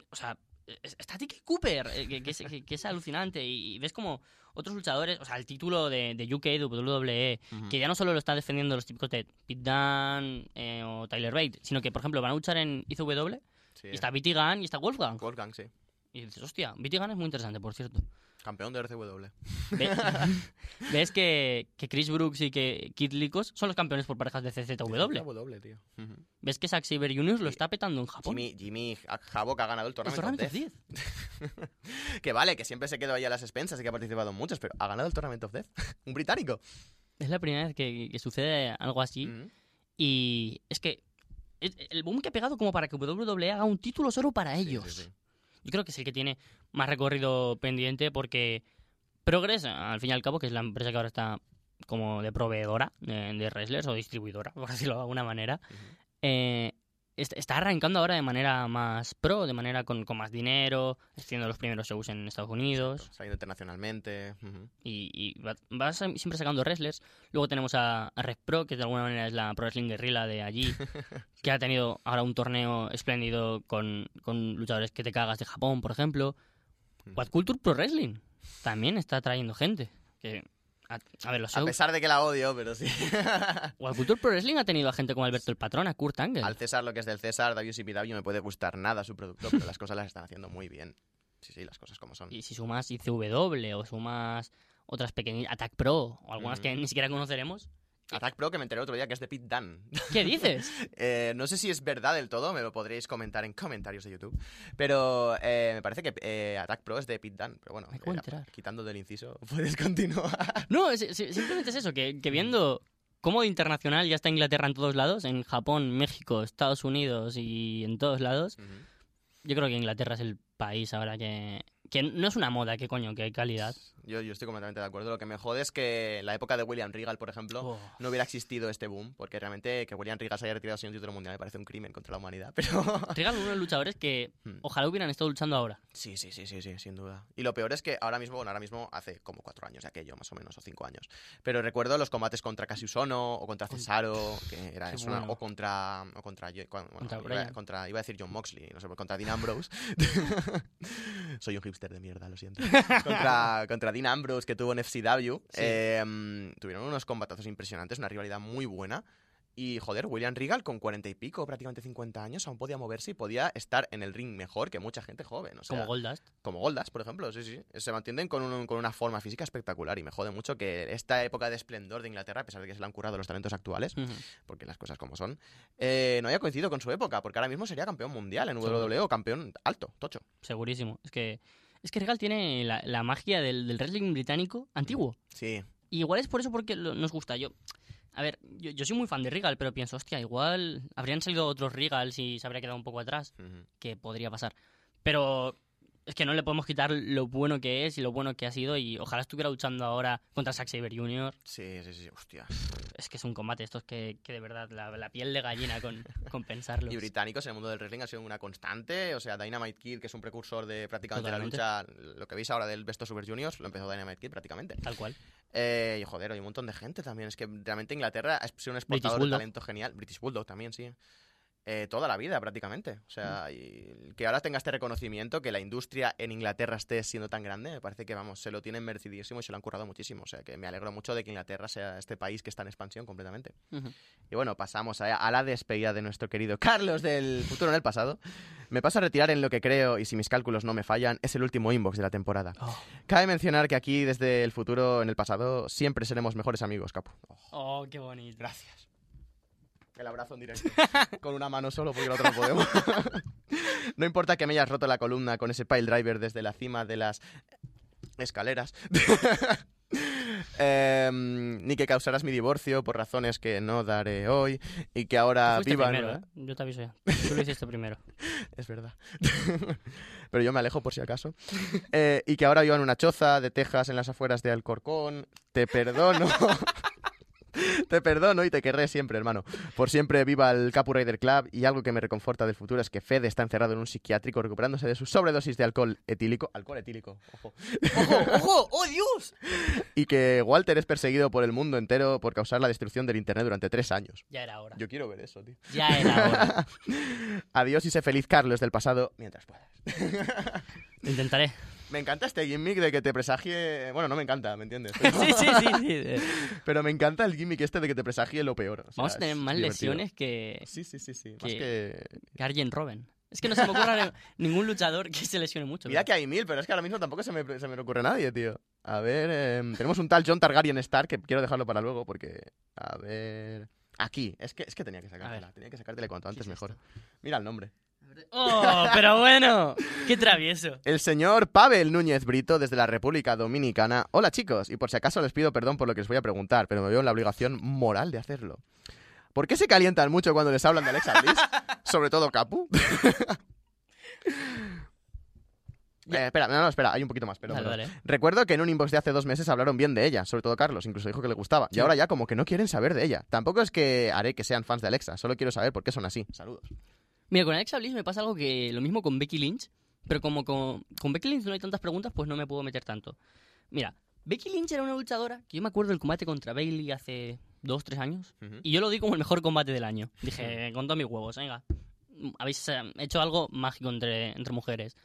o sea, está TK Cooper, eh, que, que es, que- que es alucinante. Y, ves como otros luchadores, o sea, el título de, de UK, WWE, que ya no solo lo están defendiendo los típicos de Pete Dunne eh, o Tyler Bate, sino que, por ejemplo, van a luchar en ICW Sí. y está Gunn y está Wolfgang. Wolfgang, sí. Y dices, hostia, Gunn es muy interesante, por cierto. Campeón de RCW. Ve- Ves que, que Chris Brooks y que Kid Likos son los campeones por parejas de CZW. RCW, tío. Ves que Zack Saber Jr. lo está petando en Japón. Jimmy, Jimmy Havoc ha ganado el Tournament, of Death. Que vale, que siempre se quedó ahí a las expensas y que ha participado en muchos, pero ha ganado el Tournament of Death. Un británico. Es la primera vez que, que sucede algo así. Y es que el boom que ha pegado como para que WWE haga un título solo para Sí, ellos. sí, sí. Yo creo que es el que tiene más recorrido pendiente porque Progress, al fin y al cabo, que es la empresa que ahora está como de proveedora de, de wrestlers o distribuidora, por decirlo de alguna manera, eh, está arrancando ahora de manera más pro, de manera con, con más dinero, haciendo los primeros shows en Estados Unidos Saliendo internacionalmente. y, y va, siempre sacando wrestlers. Luego tenemos a, a Red Pro, que de alguna manera es la Pro Wrestling Guerrilla de allí, que ha tenido ahora un torneo espléndido con, con luchadores que te cagas de Japón, por ejemplo. Ujú. What Culture Pro Wrestling también está trayendo gente. Que, a, a ver, los A shows. pesar de que la odio, pero sí. What Culture Pro Wrestling ha tenido a gente como Alberto el Patrón, a Kurt Angle. Al César lo que es del César, WCPW me puede gustar nada su producto, pero las cosas las están haciendo muy bien. Sí, sí, las cosas como son. Y si sumas ICW o sumas otras pequeñas, Attack Pro o algunas que ni siquiera conoceremos. Attack Pro que me enteré otro día que es de Pete Dunne. ¿Qué dices? Eh, no sé si es verdad del todo, me lo podréis comentar en comentarios de YouTube. Pero eh, me parece que eh, Attack Pro es de Pete Dunne. Pero bueno, quitando del inciso, puedes continuar. No, es- es- simplemente es eso, que, que viendo cómo de internacional ya está Inglaterra en todos lados, en Japón, México, Estados Unidos y en todos lados, yo creo que Inglaterra es el país ahora que, que no es una moda, que coño, que hay calidad. Yo, yo estoy completamente de acuerdo. Lo que me jode es que en la época de William Regal, por ejemplo, Oh. no hubiera existido este boom. Porque realmente que William Regal se haya retirado sin un título mundial me parece un crimen contra la humanidad. Pero Regal uno de los luchadores que Hmm. ojalá hubieran estado luchando ahora. Sí, sí, sí, sí, sí, sin duda. Y lo peor es que ahora mismo, bueno, ahora mismo hace como cuatro años de aquello, más o menos, o cinco años. Pero recuerdo los combates contra Cassius Ono o contra Cesaro, que era Qué es una- bueno. o contra o contra, yo- bueno, Contra iba, Bryan. contra- iba a decir John Moxley, no sé, contra Dean Ambrose. Soy un hipster de mierda, lo siento. contra, contra Dean Ambrose que tuvo en FCW. Sí. eh, mm, tuvieron unos combatazos impresionantes, una rivalidad muy buena. Y joder, William Regal con cuarenta y pico, prácticamente 50 años, aún podía moverse y podía estar en el ring mejor que mucha gente joven. O sea, Como Goldust. como Goldas, por ejemplo, sí, sí. Se mantienen con, un- con una forma física espectacular y me jode mucho que esta época de esplendor de Inglaterra, a pesar de que se le han curado los talentos actuales, porque las cosas como son, eh, no haya coincidido con su época, porque ahora mismo sería campeón mundial en. WWE campeón alto, tocho. Segurísimo. Es que, es que Regal tiene la, la magia del, del wrestling británico antiguo. Sí, Y igual es por eso porque lo- nos gusta. Yo, a ver, yo, yo soy muy fan de Regal, pero pienso, hostia, igual habrían salido otros Regals y se habría quedado un poco atrás, que podría pasar. Pero es que no le podemos quitar lo bueno que es y lo bueno que ha sido y ojalá estuviera luchando ahora contra Zack Saber Jr. sí, sí, sí, hostia. Es que es un combate estos que, que de verdad la, la piel de gallina con, con pensarlo. Y británicos en el mundo del wrestling ha sido una constante, o sea, Dynamite Kid, que es un precursor de prácticamente Totalmente. la lucha, lo que veis ahora del Besto Super Juniors, lo empezó Dynamite Kid prácticamente. Tal cual. Eh, y joder, hay un montón de gente también. Es que realmente Inglaterra ha sido un exportador de talento genial. British Bulldog también, sí. Eh, toda la vida, prácticamente. O sea, y que ahora tenga este reconocimiento, que la industria en Inglaterra esté siendo tan grande, me parece que, vamos, se lo tienen merecidísimo y se lo han currado muchísimo. O sea, que me alegro mucho de que Inglaterra sea este país que está en expansión completamente. Y bueno, pasamos a, a la despedida de nuestro querido Carlos del futuro en el pasado. Me paso a retirar en lo que creo, y si mis cálculos no me fallan, es el último inbox de la temporada. Oh. Cabe mencionar que aquí, desde el futuro en el pasado, siempre seremos mejores amigos, Capu. Oh, qué bonito. Gracias. El abrazo en directo. con una mano solo porque el otro no podemos. no importa que me hayas roto la columna con ese pile driver desde la cima de las escaleras. Em, ni que causarás mi divorcio por razones que no daré hoy y que ahora Fuiste vivan. primero, ¿eh? Yo te aviso ya. Tú lo hiciste primero. Es verdad. Pero yo me alejo por si acaso. Eh, y que ahora vivo en una choza de Texas en las afueras de Alcorcón. Te perdono. te perdono y te querré siempre, hermano. Por siempre viva el Capu Raider Club. Y algo que me reconforta del futuro es que Fede está encerrado en un psiquiátrico recuperándose de su sobredosis de alcohol etílico. Alcohol etílico, ojo. ¡Ojo! ¡Ojo! ¡Oh, Dios! Y que Walter es perseguido por el mundo entero por causar la destrucción del internet durante tres años. Ya era hora. Yo quiero ver eso, tío. Ya era hora. Adiós y sé feliz, Carlos, del pasado, mientras puedas. Intentaré. Me encanta este gimmick de que te presagie. Bueno, no me encanta, ¿me entiendes? sí, sí, sí. sí. Pero me encanta el gimmick este de que te presagie lo peor. o sea, Vamos a tener más divertido. lesiones que, Sí, sí, sí, sí. Más que- que... que Arjen Robben. Es que no se me ocurre ningún luchador que se lesione mucho. Mira pero- que hay mil, pero es que ahora mismo tampoco se me, se me ocurre nadie, tío. A ver, em, tenemos un tal John Targaryen Stark que quiero dejarlo para luego porque... A ver... Aquí, es que, es que tenía que sacártela. Tenía que sacártela cuanto ¿Qué antes es mejor. Mira el nombre. ¡Oh, pero bueno! ¡Qué travieso! El señor Pavel Núñez Brito desde la República Dominicana. Hola chicos, y por si acaso les pido perdón por lo que os voy a preguntar, pero me veo en la obligación moral de hacerlo. ¿Por qué se calientan mucho cuando les hablan de Alexa Bliss? Sobre todo Capu. Eh, espera, no, no, espera, hay un poquito más, pero. Recuerdo que en un inbox de hace dos meses hablaron bien de ella, sobre todo Carlos, incluso dijo que le gustaba. Y ahora ya como que no quieren saber de ella. Tampoco es que haré que sean fans de Alexa, solo quiero saber por qué son así. Saludos. Mira, con Alexa Bliss me pasa algo que lo mismo con Becky Lynch, pero como con, con Becky Lynch no hay tantas preguntas, pues no me puedo meter tanto. Mira, Becky Lynch era una luchadora que yo me acuerdo del combate contra Bailey hace dos, tres años, y yo lo di como el mejor combate del año. Dije, con todos mis huevos, venga, habéis eh, hecho algo mágico entre, entre mujeres.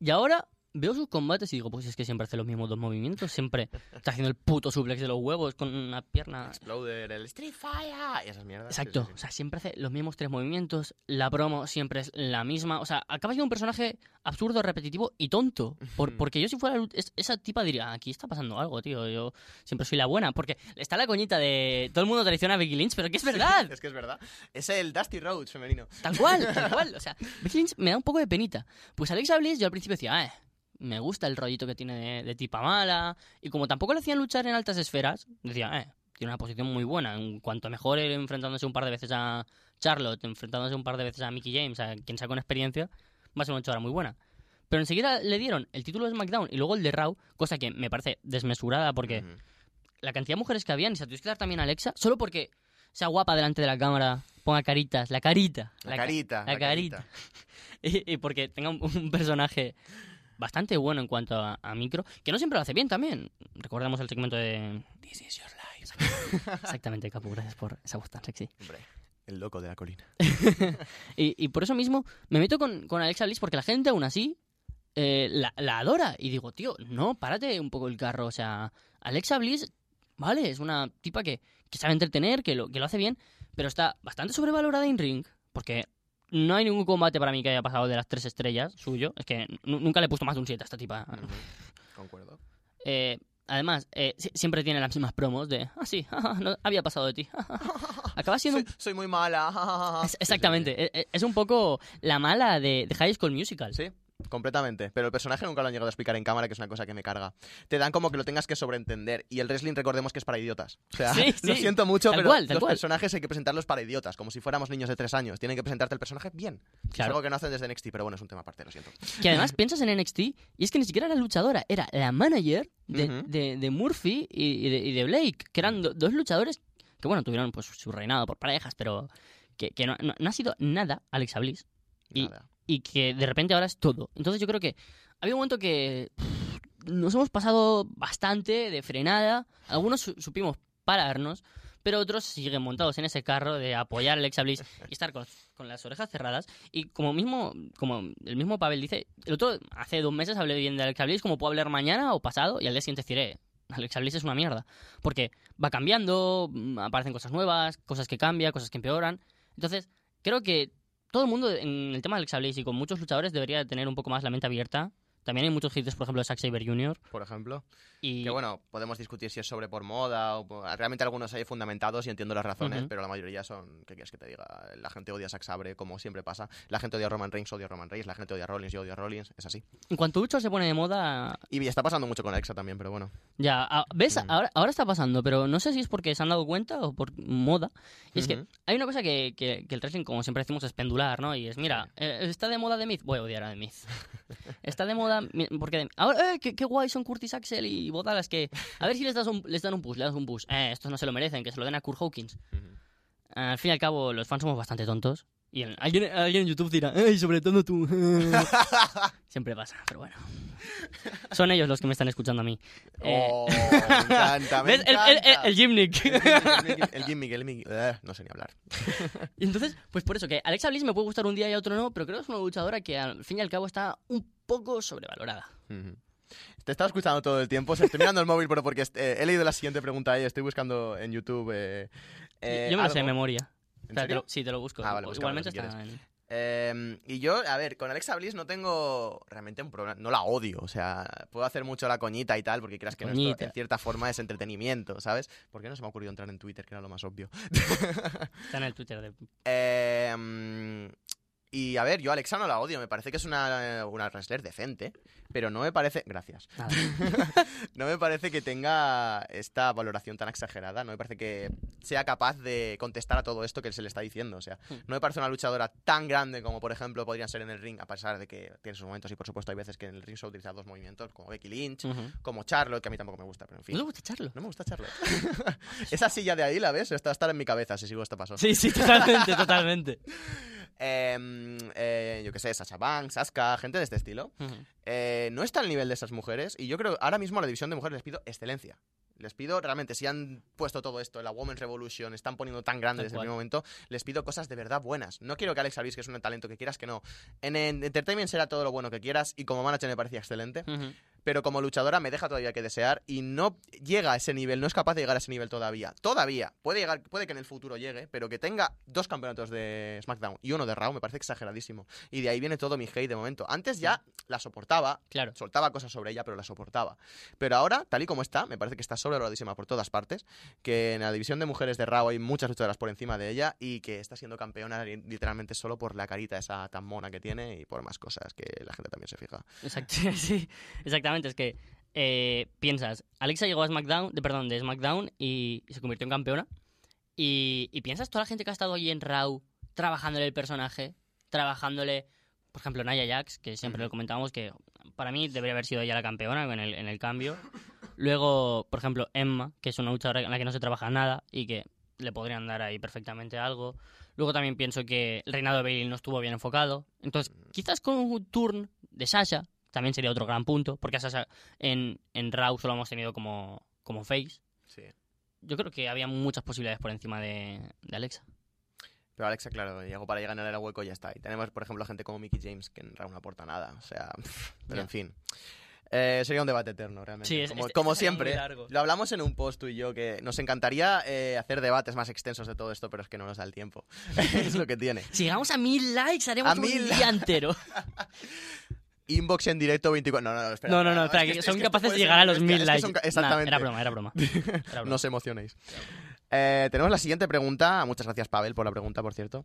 Y ahora veo sus combates y digo, pues es que siempre hace los mismos dos movimientos, siempre está haciendo el puto suplex de los huevos con una pierna Exploder, el Street Fire y esas mierdas. Exacto, Sí, sí, o sí. sea, siempre hace los mismos tres movimientos, la promo siempre es la misma, o sea, acaba siendo un personaje absurdo, repetitivo y tonto, por- porque yo si fuera esa tipa diría, aquí está pasando algo, tío, yo siempre soy la buena, porque está la coñita de todo el mundo traiciona a Becky Lynch, pero que es verdad, Es que es verdad. Es el Dusty Rhodes femenino. tal cual, tal cual, o sea, Becky Lynch me da un poco de penita. Pues Alexa Bliss yo al principio decía, eh, me gusta el rollito que tiene de, de tipa mala, y como tampoco le hacían luchar en altas esferas, decía, eh, tiene una posición muy buena, en cuanto mejor él enfrentándose un par de veces a Charlotte, enfrentándose un par de veces a Mickey James, a quien sea con experiencia, va a ser una luchadora muy buena. Pero enseguida le dieron el título de SmackDown y luego el de Raw, cosa que me parece desmesurada porque la cantidad de mujeres que habían, y se tuviste que dar también a Alexa, solo porque sea guapa delante de la cámara, ponga caritas, la carita. La, ca- carita. la carita. y, y porque tenga un, un personaje bastante bueno en cuanto a, a micro, que no siempre lo hace bien también. Recordemos el segmento de This is your life. Exactamente, Capu, gracias por esa voz tan sexy. Hombre, el loco de la colina. Y, y por eso mismo me meto con, con Alexa Bliss porque la gente aún así eh, la, la adora. Y digo, tío, no, párate un poco el carro. O sea, Alexa Bliss, vale, es una tipa que, que sabe entretener, que lo, que lo hace bien, pero está bastante sobrevalorada en ring porque no hay ningún combate para mí que haya pasado de las tres estrellas suyo. Es que nu- nunca le he puesto más de un 7 a esta tipa. Concuerdo. Eh, además, eh, si- siempre tiene las mismas promos de, ah, sí, no, había pasado de ti. Acaba siendo Soy, un soy muy mala. Es- Exactamente, es un poco la mala de, de High School Musical. Sí, completamente. Pero el personaje nunca lo han llegado a explicar en cámara, que es una cosa que me carga. Te dan como que lo tengas que sobreentender. Y el wrestling, recordemos que es para idiotas. O sea, Sí, lo sí. siento mucho, Tal pero cual, los cual. personajes hay que presentarlos para idiotas, como si fuéramos niños de tres años. Tienen que presentarte el personaje bien. Es Claro. algo que no hacen desde NXT, pero bueno, es un tema aparte, lo siento. Que además piensas en NXT y es que ni siquiera era luchadora, era la manager de, de- de Murphy y, y de, y de Blake, que eran do- dos luchadores que, bueno, tuvieron pues su reinado por parejas, pero que, que no, no- no ha sido nada Alexa Bliss Y- Nada. Y que de repente ahora es todo. Entonces yo creo que había un momento que nos hemos pasado bastante de frenada. Algunos su- supimos pararnos, pero otros siguen montados en ese carro de apoyar a Alexa Bliss y estar con, con las orejas cerradas. Y como mismo como el mismo Pavel dice, el otro hace dos meses hablé bien de Alexa Bliss, como puedo hablar mañana o pasado, y al día siguiente diré, Alexa Bliss es una mierda. Porque va cambiando, mm, aparecen cosas nuevas, cosas que cambian, cosas que empeoran. Entonces, creo que todo el mundo en el tema de Alexa Bliss y con muchos luchadores debería tener un poco más la mente abierta. También hay muchos hits, por ejemplo, de Zack Saber Jr. Por ejemplo. Y Que bueno, podemos discutir si es sobre por moda o por- realmente algunos hay fundamentados y entiendo las razones, Ujú. pero la mayoría son, ¿qué quieres que te diga? La gente odia a Zack Sabre, como siempre pasa. La gente odia a Roman Reigns, odia a Roman Reigns. La gente odia a Rollins, yo odio a Rollins. Es así. en cuanto lucha se pone de moda, Y está pasando mucho con Alexa también, pero bueno. ya, ¿ves? Mm. Ahora, ahora está pasando, pero no sé si es porque se han dado cuenta o por moda. Y es que Ujú. hay una cosa que, que- que el wrestling, como siempre decimos, es pendular, ¿no? Y es, mira, eh, está de moda The Myth, voy a odiar a The Myth. está de moda, mi- porque ahora, eh, qué, qué guay son Curtis Axel y Bodalas que, a ver si les, das un, les dan un push, les das un push. Eh, estos no se lo merecen, que se lo den a Kurt Hawkins. Ujú. Al fin y al cabo, los fans somos bastante tontos. Y en- alguien, alguien en YouTube dirá, ¡ay, sobre todo tú! Siempre pasa, pero bueno. Son ellos los que me están escuchando a mí. Eh, Oh, me encanta, me ¿Ves? El, el, el, encanta. el gimmick. El gimmick, el el. Eh, no sé ni hablar. Y entonces, pues por eso, que Alexa Bliss me puede gustar un día y otro no, pero creo que es una luchadora que al fin y al cabo está un poco sobrevalorada. Te estaba escuchando todo el tiempo. O sea, estoy mirando el móvil, pero porque eh, he leído la siguiente pregunta ahí. Estoy buscando en YouTube. eh, eh, Yo me lo sé de memoria. ¿En te lo- sí, te lo busco. Ah, vale, búscamelo Igualmente si está en... Eh, y yo, a ver, con Alexa Bliss no tengo realmente un problema. No la odio. O sea, puedo hacer mucho la coñita y tal, porque creas que no, en cierta forma es entretenimiento, ¿sabes? ¿Por qué no se me ha ocurrido entrar en Twitter, que era lo más obvio? Está en el Twitter de... Eh, y a ver, yo a Alexa no la odio. Me parece que es una, una wrestler decente, pero no me parece. Gracias. Nada. no me parece que tenga esta valoración tan exagerada. No me parece que sea capaz de contestar a todo esto que se le está diciendo. O sea, Hmm. no me parece una luchadora tan grande como, por ejemplo, podrían ser en el ring, a pesar de que tiene sus momentos y, por supuesto, hay veces que en el ring solo utiliza dos movimientos, como Becky Lynch, Ujú. como Charlotte, que a mí tampoco me gusta, pero en ¿No fin. te gusta echarlo? No me gusta Charlotte. Esa silla de ahí, ¿la ves? Está a estar en mi cabeza si sigo este paso. Sí, sí, totalmente, totalmente. Em, eh, yo qué sé, Sasha Banks, Asuka, gente de este estilo. Eh, no está al nivel de esas mujeres y yo creo ahora mismo a la división de mujeres les pido excelencia. Les pido realmente, si han puesto todo esto en la Women's Revolution, están poniendo tan grande desde el primer momento, les pido cosas de verdad buenas. No quiero que Alex Bliss, que es un talento que quieras que no. En, en Entertainment será todo lo bueno que quieras y como manager me parecía excelente, pero como luchadora me deja todavía que desear y no llega a ese nivel, no es capaz de llegar a ese nivel todavía. Todavía. Puede, llegar, puede que en el futuro llegue, pero que tenga dos campeonatos de SmackDown y uno de Raw me parece exageradísimo. Y de ahí viene todo mi hate de momento. Antes ya la soportaba, Claro. soltaba cosas sobre ella, pero la soportaba. Pero ahora, tal y como está, me parece que está sobrevaloradísima por todas partes, que en la división de mujeres de Raw hay muchas luchadoras por encima de ella y que está siendo campeona li- literalmente solo por la carita esa tan mona que tiene y por más cosas que la gente también se fija. Sí, exactamente. Es que eh, piensas, Alexa llegó a SmackDown, de, perdón, de SmackDown y, y se convirtió en campeona. Y, y piensas toda la gente que ha estado allí en Raw, trabajándole el personaje, trabajándole, por ejemplo, Nia Jax, que siempre Ujú. lo comentábamos, que para mí debería haber sido ella la campeona en el, en el cambio. Luego, por ejemplo, Emma, que es una luchadora en la que no se trabaja nada y que le podrían dar ahí perfectamente algo. Luego también pienso que el reinado de Bailey no estuvo bien enfocado. Entonces, quizás con un turn de Sasha también sería otro gran punto, porque a Sasha en, en Raw solo hemos tenido como, como face. Sí. Yo creo que había muchas posibilidades por encima de, de Alexa. Pero Alexa, claro, llegó para llegar en el hueco y ya está. Y tenemos, por ejemplo, gente como Mickey James que en Raw no aporta nada. O sea, pero Ya. en fin. Eh, sería un debate eterno, realmente. Sí, es- como este- como este siempre. Lo hablamos en un post tú y yo, que nos encantaría eh, hacer debates más extensos de todo esto, pero es que no nos da el tiempo. es lo que tiene. Si llegamos a mil likes, haremos A un mil día entero. Inbox en directo 24. No, no, no, espera. no, no, no, espera, espera, es que es son esto capaces de llegar a los es que- mil es que likes. son ca- Nah, exactamente. era broma, era broma. Era broma. No os emocionéis. Eh, tenemos la siguiente pregunta. Muchas gracias, Pavel, por la pregunta, por cierto.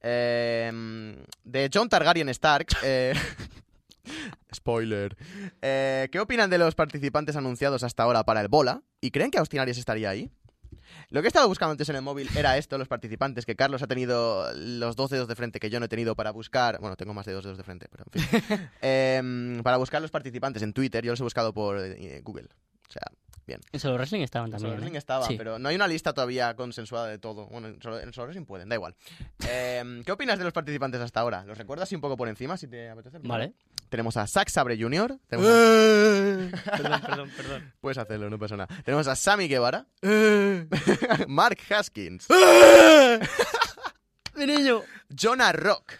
Eh, de John Targaryen Stark. eh, spoiler. Eh, ¿Qué opinan de los participantes anunciados hasta ahora para el Bola? ¿Y creen que Austin Aries estaría ahí? Lo que he estado buscando antes en el móvil era esto, los participantes, que Carlos ha tenido los dos dedos de frente que yo no he tenido para buscar. Bueno, tengo más de dos dedos de frente, pero en fin. Em, para buscar los participantes en Twitter, yo los he buscado por Google. O sea, En Solo Wrestling estaban en también. Solo Wrestling ¿eh? estaba, Sí. pero no hay una lista todavía consensuada de todo. Bueno, en Solo, en Solo Wrestling pueden, da igual. Em, ¿Qué opinas de los participantes hasta ahora? ¿Los recuerdas un poco por encima, si te apetece? Vale. Tenemos a Zack Sabre Jr. Tenemos a- perdón, perdón, perdón. Puedes hacerlo, no pasa nada. Tenemos a Sammy Guevara. Mark Haskins. Mi niño. Jonah Rock.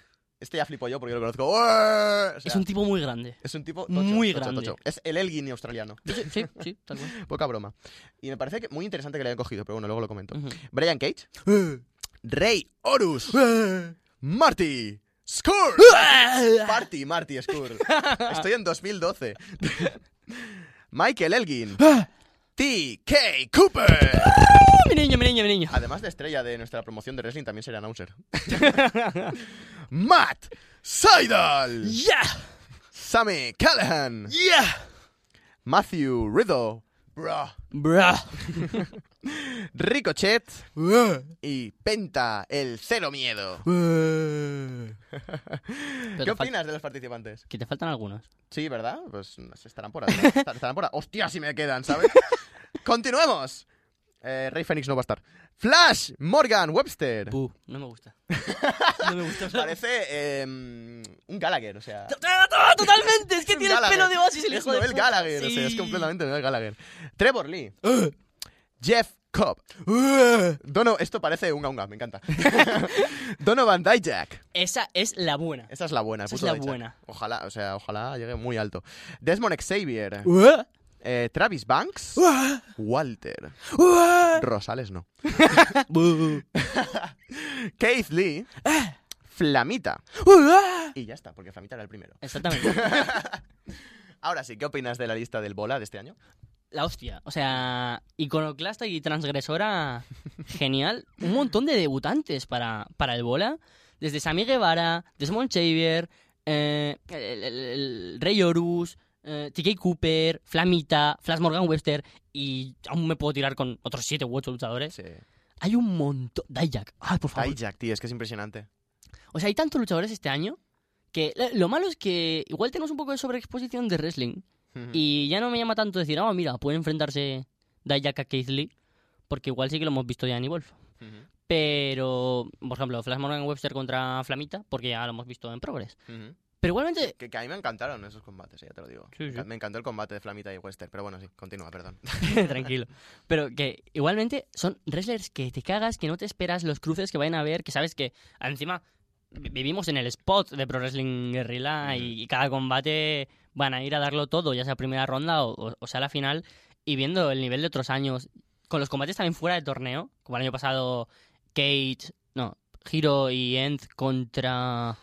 Este ya flipo yo porque lo conozco. O sea, Es un tipo muy grande. es un tipo muy tocho, grande. tocho. Es el Elgin australiano. Sí, sí, sí, tal cual. Poca broma. Y me parece que muy interesante que le hayan cogido, pero bueno, luego lo comento. Ujú. Brian Cage. Rey Horus. Marty. Skur. Party, Marty Skur. Estoy en 2012. Michael Elgin. T.K. Cooper. mi niño, mi niño, mi niño. Además de estrella de nuestra promoción de wrestling, también sería announcer. Matt Seidel. ¡Ya! Sammy Callahan. ¡Ya! Matthew Riddle. Bruh. Bra. Ricochet. Y Penta, el cero miedo. ¿Qué opinas de los participantes? Que te faltan algunos. Sí, ¿verdad? Pues estarán por ahí. Estarán por ahí. ¡Hostia, si me quedan, ¿sabes? Continuemos. Eh, Rey Fénix no va a estar. Flash Morgan Webster. No me gusta. No me gusta. Parece eh, un Gallagher, o sea. Totalmente, es que un tiene el pelo de Oasis el Es hijo de Noel. Gallagher, o sea, es completamente Noel Gallagher. Trevor Lee. Jeff Cobb. Dono, esto parece unga unga, me encanta. Donovan Dijak. Esa es la buena. Esa es la buena, el Esa es la buena. Ojalá, o sea, ojalá llegue muy alto. Desmond Xavier. Eh, Travis Banks. Walter. Rosales no. Keith Lee. Flamita. Y ya está, porque Flamita era el primero. Exactamente. Ahora sí, ¿qué opinas de la lista del bola de este año? La hostia. O sea, iconoclasta y transgresora, genial. Un montón de debutantes para, para el bola. Desde Sammy Guevara, Desmond Xavier, eh, el, el- el Rey Horus, eh, TK Cooper, Flamita, Flash Morgan Webster y aún me puedo tirar con otros 7 u 8 luchadores. Sí. Hay un montón. Dijak. Ay, por favor. Dijak, tío, es que es impresionante. O sea, hay tantos luchadores este año que lo malo es que igual tenemos un poco de sobreexposición de wrestling. Y ya no me llama tanto decir, oh, mira, puede enfrentarse Dijak a Keith Lee, porque igual sí que lo hemos visto ya en Wolf. Ujú, Pero, por ejemplo, Flash Morgan Webster contra Flamita, porque ya lo hemos visto en Progress. Pero igualmente, Que, que a mí me encantaron esos combates, ya te lo digo. Sí, Me sí. enca- Me encantó el combate de Flamita y Wester, pero bueno, sí, continúa, perdón. tranquilo. Pero que igualmente son wrestlers que te cagas, que no te esperas los cruces que vayan a ver, que sabes que encima vi- vivimos en el spot de Pro Wrestling Guerrilla y, y cada combate van a ir a darlo todo, ya sea primera ronda o sea la final, y viendo el nivel de otros años, con los combates también fuera de torneo, como el año pasado Cage, no, Hiro y End contra...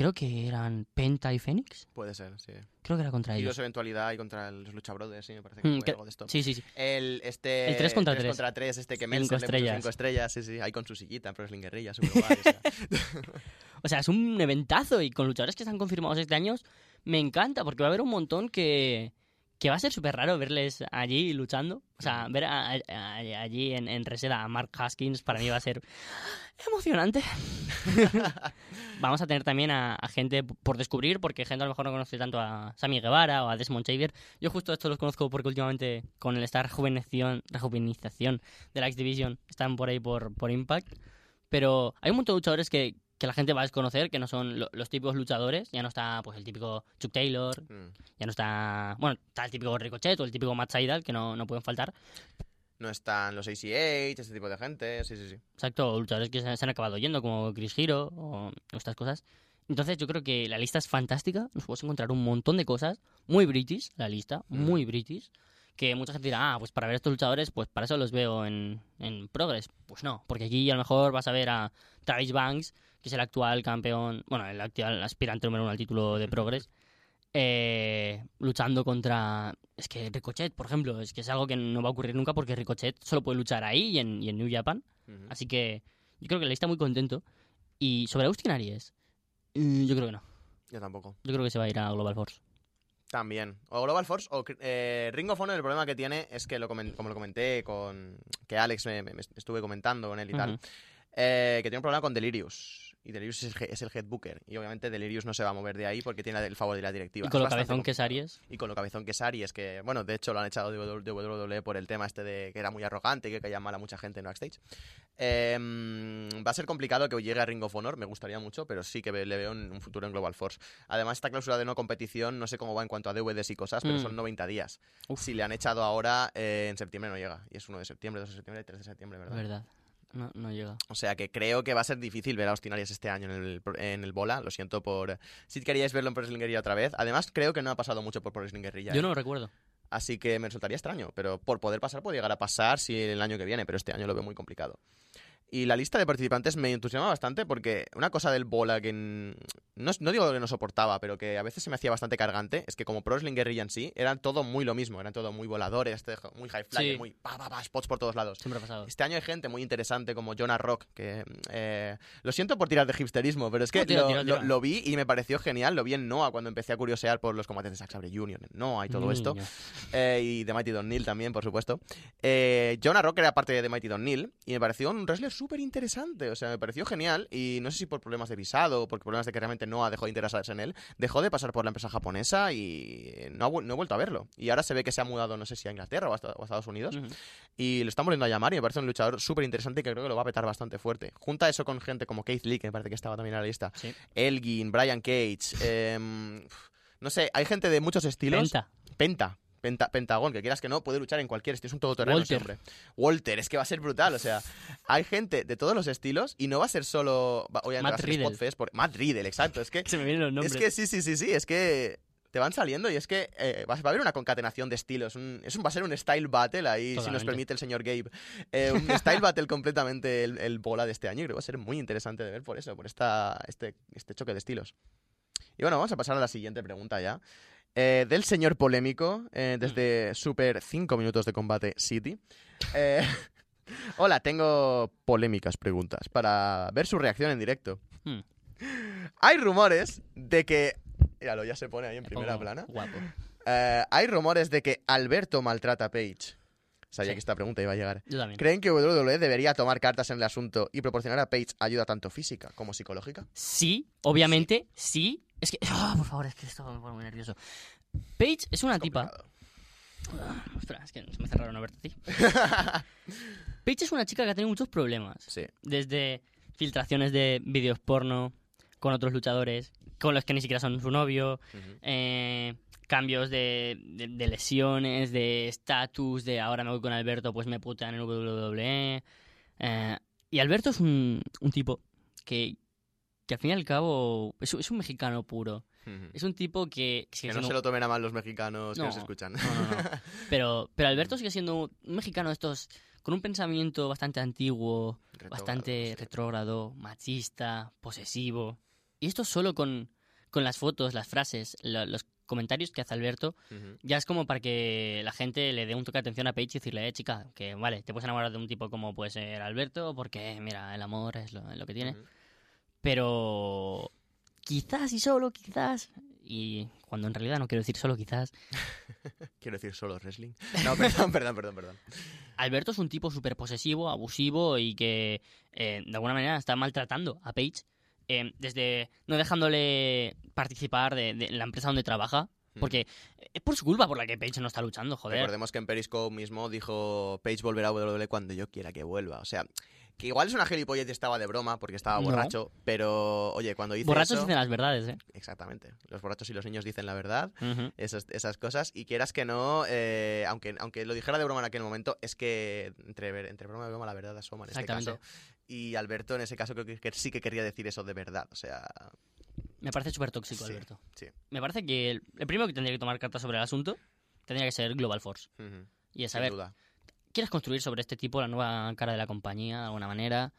Creo que eran Penta y Fénix. Puede ser, sí. Creo que era contra Y ellos. dos eventualidad y contra los Lucha Brothers, sí, me parece que Mm, fue que- algo de esto. Sí, sí, sí. El, este, El tres contra tres. contra tres, este que puso estrellas. cinco estrellas, sí, sí, ahí con su sillita en Pro Wrestling Guerrilla, súper guay, o sea. O sea, es un eventazo y con luchadores que están confirmados este año me encanta porque va a haber un montón que, que va a ser súper raro verles allí luchando. O sea, ver a- a- a- allí en, en Reseda a Mark Haskins para mí va a ser emocionante. Vamos a tener también a, gente por descubrir porque gente a lo mejor no conoce tanto a Sammy Guevara o a Desmond Xavier. Yo justo estos los conozco porque últimamente con el esta rejuvenización, rejuvenización de la X Division están por ahí por, por Impact. Pero hay un montón de luchadores que, que la gente va a desconocer, que no son lo- los típicos luchadores. Ya no está pues el típico Chuck Taylor, Mm. ya no está... Bueno, está el típico Ricochet o el típico Matt Sydal, que no, no pueden faltar. No están los ACH, este tipo de gente, sí, sí, sí. Exacto, luchadores que se, se han acabado yendo, como Chris Hero o estas cosas. Entonces yo creo que la lista es fantástica. Nos podemos encontrar un montón de cosas. Muy british, la lista. Mm. Muy british. Que mucha gente dirá, ah, pues para ver estos luchadores, pues para eso los veo en, en Progress. Pues no, porque aquí a lo mejor vas a ver a Travis Banks, que es el actual campeón, bueno, el actual aspirante número uno al título de Progress, eh, luchando contra... Es que Ricochet, por ejemplo, es que es algo que no va a ocurrir nunca porque Ricochet solo puede luchar ahí y en, y en New Japan. Así que yo creo que le está muy contento. Y sobre Austin Aries, mm, yo creo que no. Yo tampoco. Yo creo que se va a ir a Global Force. También. O Global Force o eh, Ring of Honor, el problema que tiene es que, lo como lo comenté con. que Alex me, me- me estuve comentando con él y tal, eh, que tiene un problema con Delirious. Y Delirious es el, es el head booker. Y obviamente Delirious no se va a mover de ahí porque tiene el favor de la directiva. Y con Es lo cabezón que es. Aries. Y con lo cabezón que es Aries, que, bueno, de hecho lo han echado de WWE por el tema este de que era muy arrogante y que caía mal a mucha gente en backstage. Em, va a ser complicado que llegue a Ring of Honor, me gustaría mucho, pero sí que le veo un, un futuro en Global Force. Además, esta cláusula de no competición, no sé cómo va en cuanto a DVDs y cosas, pero Mm. son 90 días. Uf. Si le han echado ahora, eh, en septiembre no llega. Y es 1 de septiembre, 2 de septiembre y 3 de septiembre, ¿verdad? Verdad. No, no llega. O sea que creo que va a ser difícil ver a Austin Aries este año en el, en el bola. Lo siento por. Si queríais verlo en Pro Wrestling Guerrilla otra vez. Además, creo que no ha pasado mucho por Wrestling Guerrilla. Yo ¿eh? no lo recuerdo. Así que me resultaría extraño. Pero por poder pasar, puede llegar a pasar si el año que viene. Pero este año lo veo muy complicado. Y la lista de participantes me entusiasma bastante porque una cosa del bola que no, no digo que no soportaba, pero que a veces se me hacía bastante cargante, es que como Pro Wrestling Guerrilla en sí, eran todo muy lo mismo, eran todo muy voladores, este- muy high flyer, Sí. muy pa, pa, pa, spots por todos lados. Siempre ha pasado. Este año hay gente muy interesante como Jonah Rock, que eh, lo siento por tirar de hipsterismo, pero es que No, tira, lo, tira, lo- tira. lo vi y me pareció genial. Lo vi en Noah cuando empecé a curiosear por los combates de Zack Sabre Jr. en Noah y todo esto. Niño. Eh, y de Mighty Don Neil también, por supuesto. Eh, Jonah Rock era parte de Mighty Don Neil y me pareció un wrestler súper interesante. O sea, me pareció genial. Y no sé si por problemas de visado o por problemas de que realmente Noah dejó de interesarse en él, dejó de pasar por la empresa japonesa y no, ha no he vuelto a verlo. Y ahora se ve que se ha mudado, no sé si a Inglaterra o a, o a Estados Unidos. Y lo están volviendo a llamar y me parece un luchador súper interesante que creo que lo va a petar bastante fuerte. Junta eso con gente como Keith Lee, que me parece que estaba también en la lista. Sí. Elgin, Brian Cage. em, no sé, hay gente de muchos estilos. Penta. Penta. Penta- Pentagón, que quieras que no, puede luchar en cualquier estilo, es un todoterreno Walter. siempre. Walter, es que va a ser brutal, o sea, hay gente de todos los estilos y no va a ser solo, obviamente Matt Riddle. Por Matt Riddle, exacto, es que Se me vienen los nombres. es que sí, sí, sí, sí, es que te van saliendo y es que eh, va, a haber una concatenación de estilos. Un, es un, va a ser un style battle ahí, si nos permite el señor Gabe. Eh, un style battle completamente el, el bola de este año y creo que va a ser muy interesante de ver por eso, por esta, este, este choque de estilos. Y bueno, vamos a pasar a la siguiente pregunta ya. Eh, del señor polémico, eh, desde Super 5 minutos de combate City. Eh, hola, tengo polémicas preguntas para ver su reacción en directo. Hmm. Hay rumores de que. Míralo, ya se pone ahí en Me primera plana. Guapo. Hay rumores de que Alberto maltrata a Paige. Sabía Sí. que esta pregunta iba a llegar. Yo también. ¿Creen que WWE debería tomar cartas en el asunto y proporcionar a Paige ayuda tanto física como psicológica? Sí, obviamente, sí. Es que. ah, por favor, es que esto me pone muy nervioso. Paige es una tipa. Complicado. Ah, espera, es que se me hace raro no verte a ti. Paige es una chica que ha tenido muchos problemas. Sí. Desde filtraciones de vídeos porno con otros luchadores, con los que ni siquiera son su novio, eh, cambios de, de- de lesiones, de estatus, de ahora me voy con Alberto, pues me putean en WWE. Eh, y Alberto es un, un tipo que, que al fin y al cabo es, es un mexicano puro. Es un tipo que... que Que no se lo tomen a mal los mexicanos que No, nos escuchan. no, no. Pero, pero Alberto sigue siendo un mexicano de estos con un pensamiento bastante antiguo, Retrógrado, bastante sí. retrógrado, machista, posesivo. Y esto solo con, con las fotos, las frases, lo- los comentarios que hace Alberto, Ujú. ya es como para que la gente le dé un toque de atención a Paige y decirle, eh, chica, que vale, te puedes enamorar de un tipo como puede ser Alberto, porque, mira, el amor es lo, lo que tiene. Ujú. Pero quizás y solo quizás, y cuando en realidad no quiero decir solo quizás, Quiero decir solo wrestling. No, perdón, perdón, perdón, perdón. Alberto es un tipo súper posesivo, abusivo y que eh, de alguna manera está maltratando a Paige. eh, desde no dejándole participar de, de la empresa donde trabaja. Porque es por su culpa por la que Paige no está luchando, joder. Recordemos que en Periscope mismo dijo Page volverá a WWE cuando yo quiera que vuelva. O sea, que igual es una gilipollez y estaba de broma porque estaba No. borracho, pero oye, cuando dice Borrachos eso... dicen las verdades, ¿eh? Exactamente. Los borrachos y los niños dicen la verdad. Esas, esas cosas. Y quieras que no, eh, aunque, aunque lo dijera de broma en aquel momento, es que entre, ver- entre broma y broma la verdad asoma en este caso. Y Alberto en ese caso creo que, que sí que quería decir eso de verdad. O sea, Me parece súper tóxico, Sí. Alberto. sí. Me parece que el, el primero que tendría que tomar cartas sobre el asunto tendría que ser Global Force. Ujú, Y es sin saber, duda. Quieres construir sobre este tipo la nueva cara de la compañía de alguna manera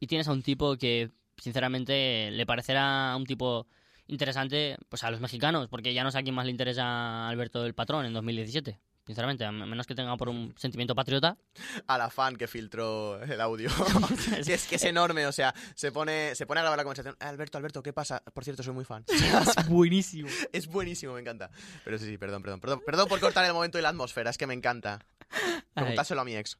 y tienes a un tipo que sinceramente le parecerá un tipo interesante pues a los mexicanos porque ya no sé a quién más le interesa Alberto el Patrón en 2017 sinceramente a menos que tenga por un sentimiento patriota A la fan que filtró el audio. Sí, es que es enorme, o sea, se pone, se pone a grabar la conversación. "Eh, Alberto, Alberto, ¿qué pasa? Por cierto, soy muy fan. es buenísimo Es buenísimo, me encanta. Pero sí, sí, perdón, perdón. Perdón, perdón por cortar el momento y la atmósfera, es que me encanta. Preguntárselo a mi ex.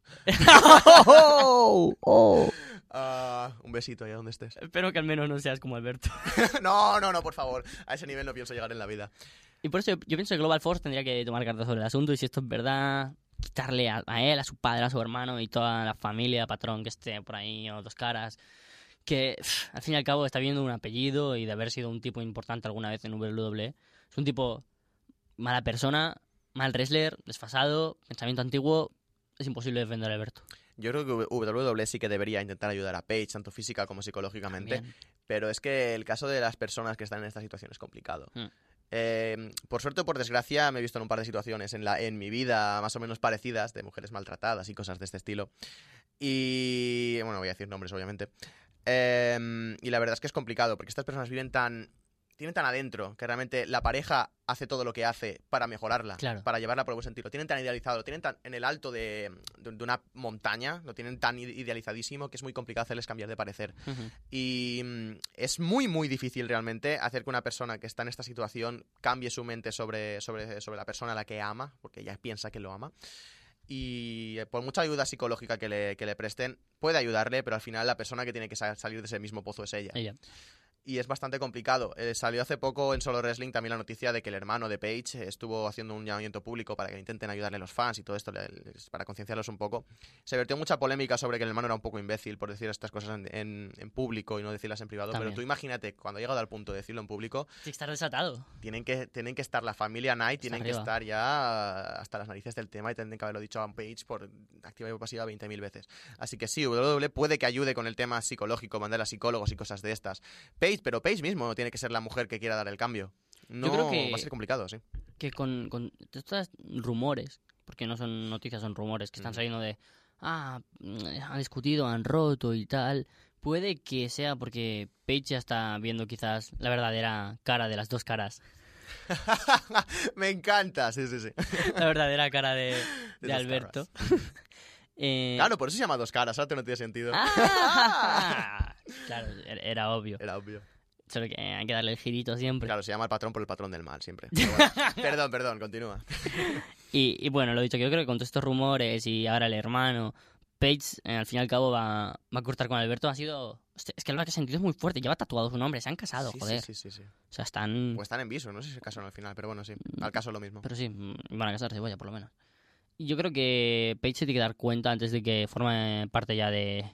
Ah, un besito allá donde estés. Espero que al menos no seas como Alberto. no, no, no, por favor. A ese nivel no pienso llegar en la vida. Y por eso yo, yo pienso que Global Force tendría que tomar cartas sobre el asunto y si esto es verdad, quitarle a, a él, a su padre, a su hermano y toda la familia, patrón que esté por ahí o dos caras, que pff, al fin y al cabo está viendo un apellido y de haber sido un tipo importante alguna vez en WWE. Es un tipo mala persona, mal wrestler, desfasado, pensamiento antiguo. Es imposible defender a Alberto. Yo creo que WWE sí que debería intentar ayudar a Paige, tanto física como psicológicamente. También. Pero es que el caso de las personas que están en esta situación es complicado. Mm. Eh, por suerte o por desgracia me he visto en un par de situaciones en, la, en mi vida más o menos parecidas de mujeres maltratadas y cosas de este estilo. Y bueno, voy a decir nombres obviamente. Eh, y la verdad es que es complicado porque estas personas viven tan... Tienen tan adentro que realmente la pareja hace todo lo que hace para mejorarla, Claro. para llevarla por el buen sentido. Lo tienen tan idealizado, lo tienen tan en el alto de, de- de una montaña, lo tienen tan ide- idealizadísimo que es muy complicado hacerles cambiar de parecer. Y mm, es muy, muy difícil realmente hacer que una persona que está en esta situación cambie su mente sobre, sobre, sobre la persona a la que ama, porque ella piensa que lo ama. Y eh, por mucha ayuda psicológica que le, que le presten, puede ayudarle, pero al final la persona que tiene que sa- salir de ese mismo pozo es ella. Ella. Y es bastante complicado. Eh, salió hace poco en Solo Wrestling también la noticia de que el hermano de Paige eh, estuvo haciendo un llamamiento público para que intenten ayudarle a los fans y todo esto, les- para concienciarlos un poco. Se vertió mucha polémica sobre que el hermano era un poco imbécil por decir estas cosas en, en- en público y no decirlas en privado. También. Pero tú imagínate, cuando ha llegado al punto de decirlo en público, Tienes que estar desatado. tienen que, tienen que estar la familia Knight, tienen que estar ya hasta las narices del tema y tendrían que haberlo dicho a Page por activa y pasiva 20.000 veces. Así que sí, WWE puede que ayude con el tema psicológico, mandar a psicólogos y cosas de estas. Page, pero Page mismo tiene que ser la mujer que quiera dar el cambio. No, creo que- va a ser complicado, sí. que con, con estos rumores, porque no son noticias, son rumores que están saliendo de, ah, mm, han discutido, han roto y tal, puede que sea porque Paige ya está viendo quizás la verdadera cara de las dos caras, Me encanta, sí, sí, sí. la verdadera cara de, Alberto. Eh, Claro, por eso se llama dos caras, ahora no tiene sentido. ah, claro, era obvio. Era obvio. Solo que hay que darle el girito siempre. Claro, se llama el patrón por el patrón del mal, siempre. Bueno, perdón, perdón, continúa. Y, y bueno, lo dicho, que yo creo que con todos estos rumores y ahora el hermano, Paige, eh, al fin y al cabo, va, va a cortar con Alberto. Ha sido. hostia, es que el sentido es muy fuerte. Lleva tatuado su nombre. Se han casado, Sí, joder. sí, sí, sí, sí. O sea, están. Pues están en viso, no sé si se casaron al final, pero bueno, sí. Al caso lo mismo. Pero sí, mm, van a casarse, vaya, por lo menos. Yo creo que Paige se tiene que dar cuenta antes de que forme parte ya de,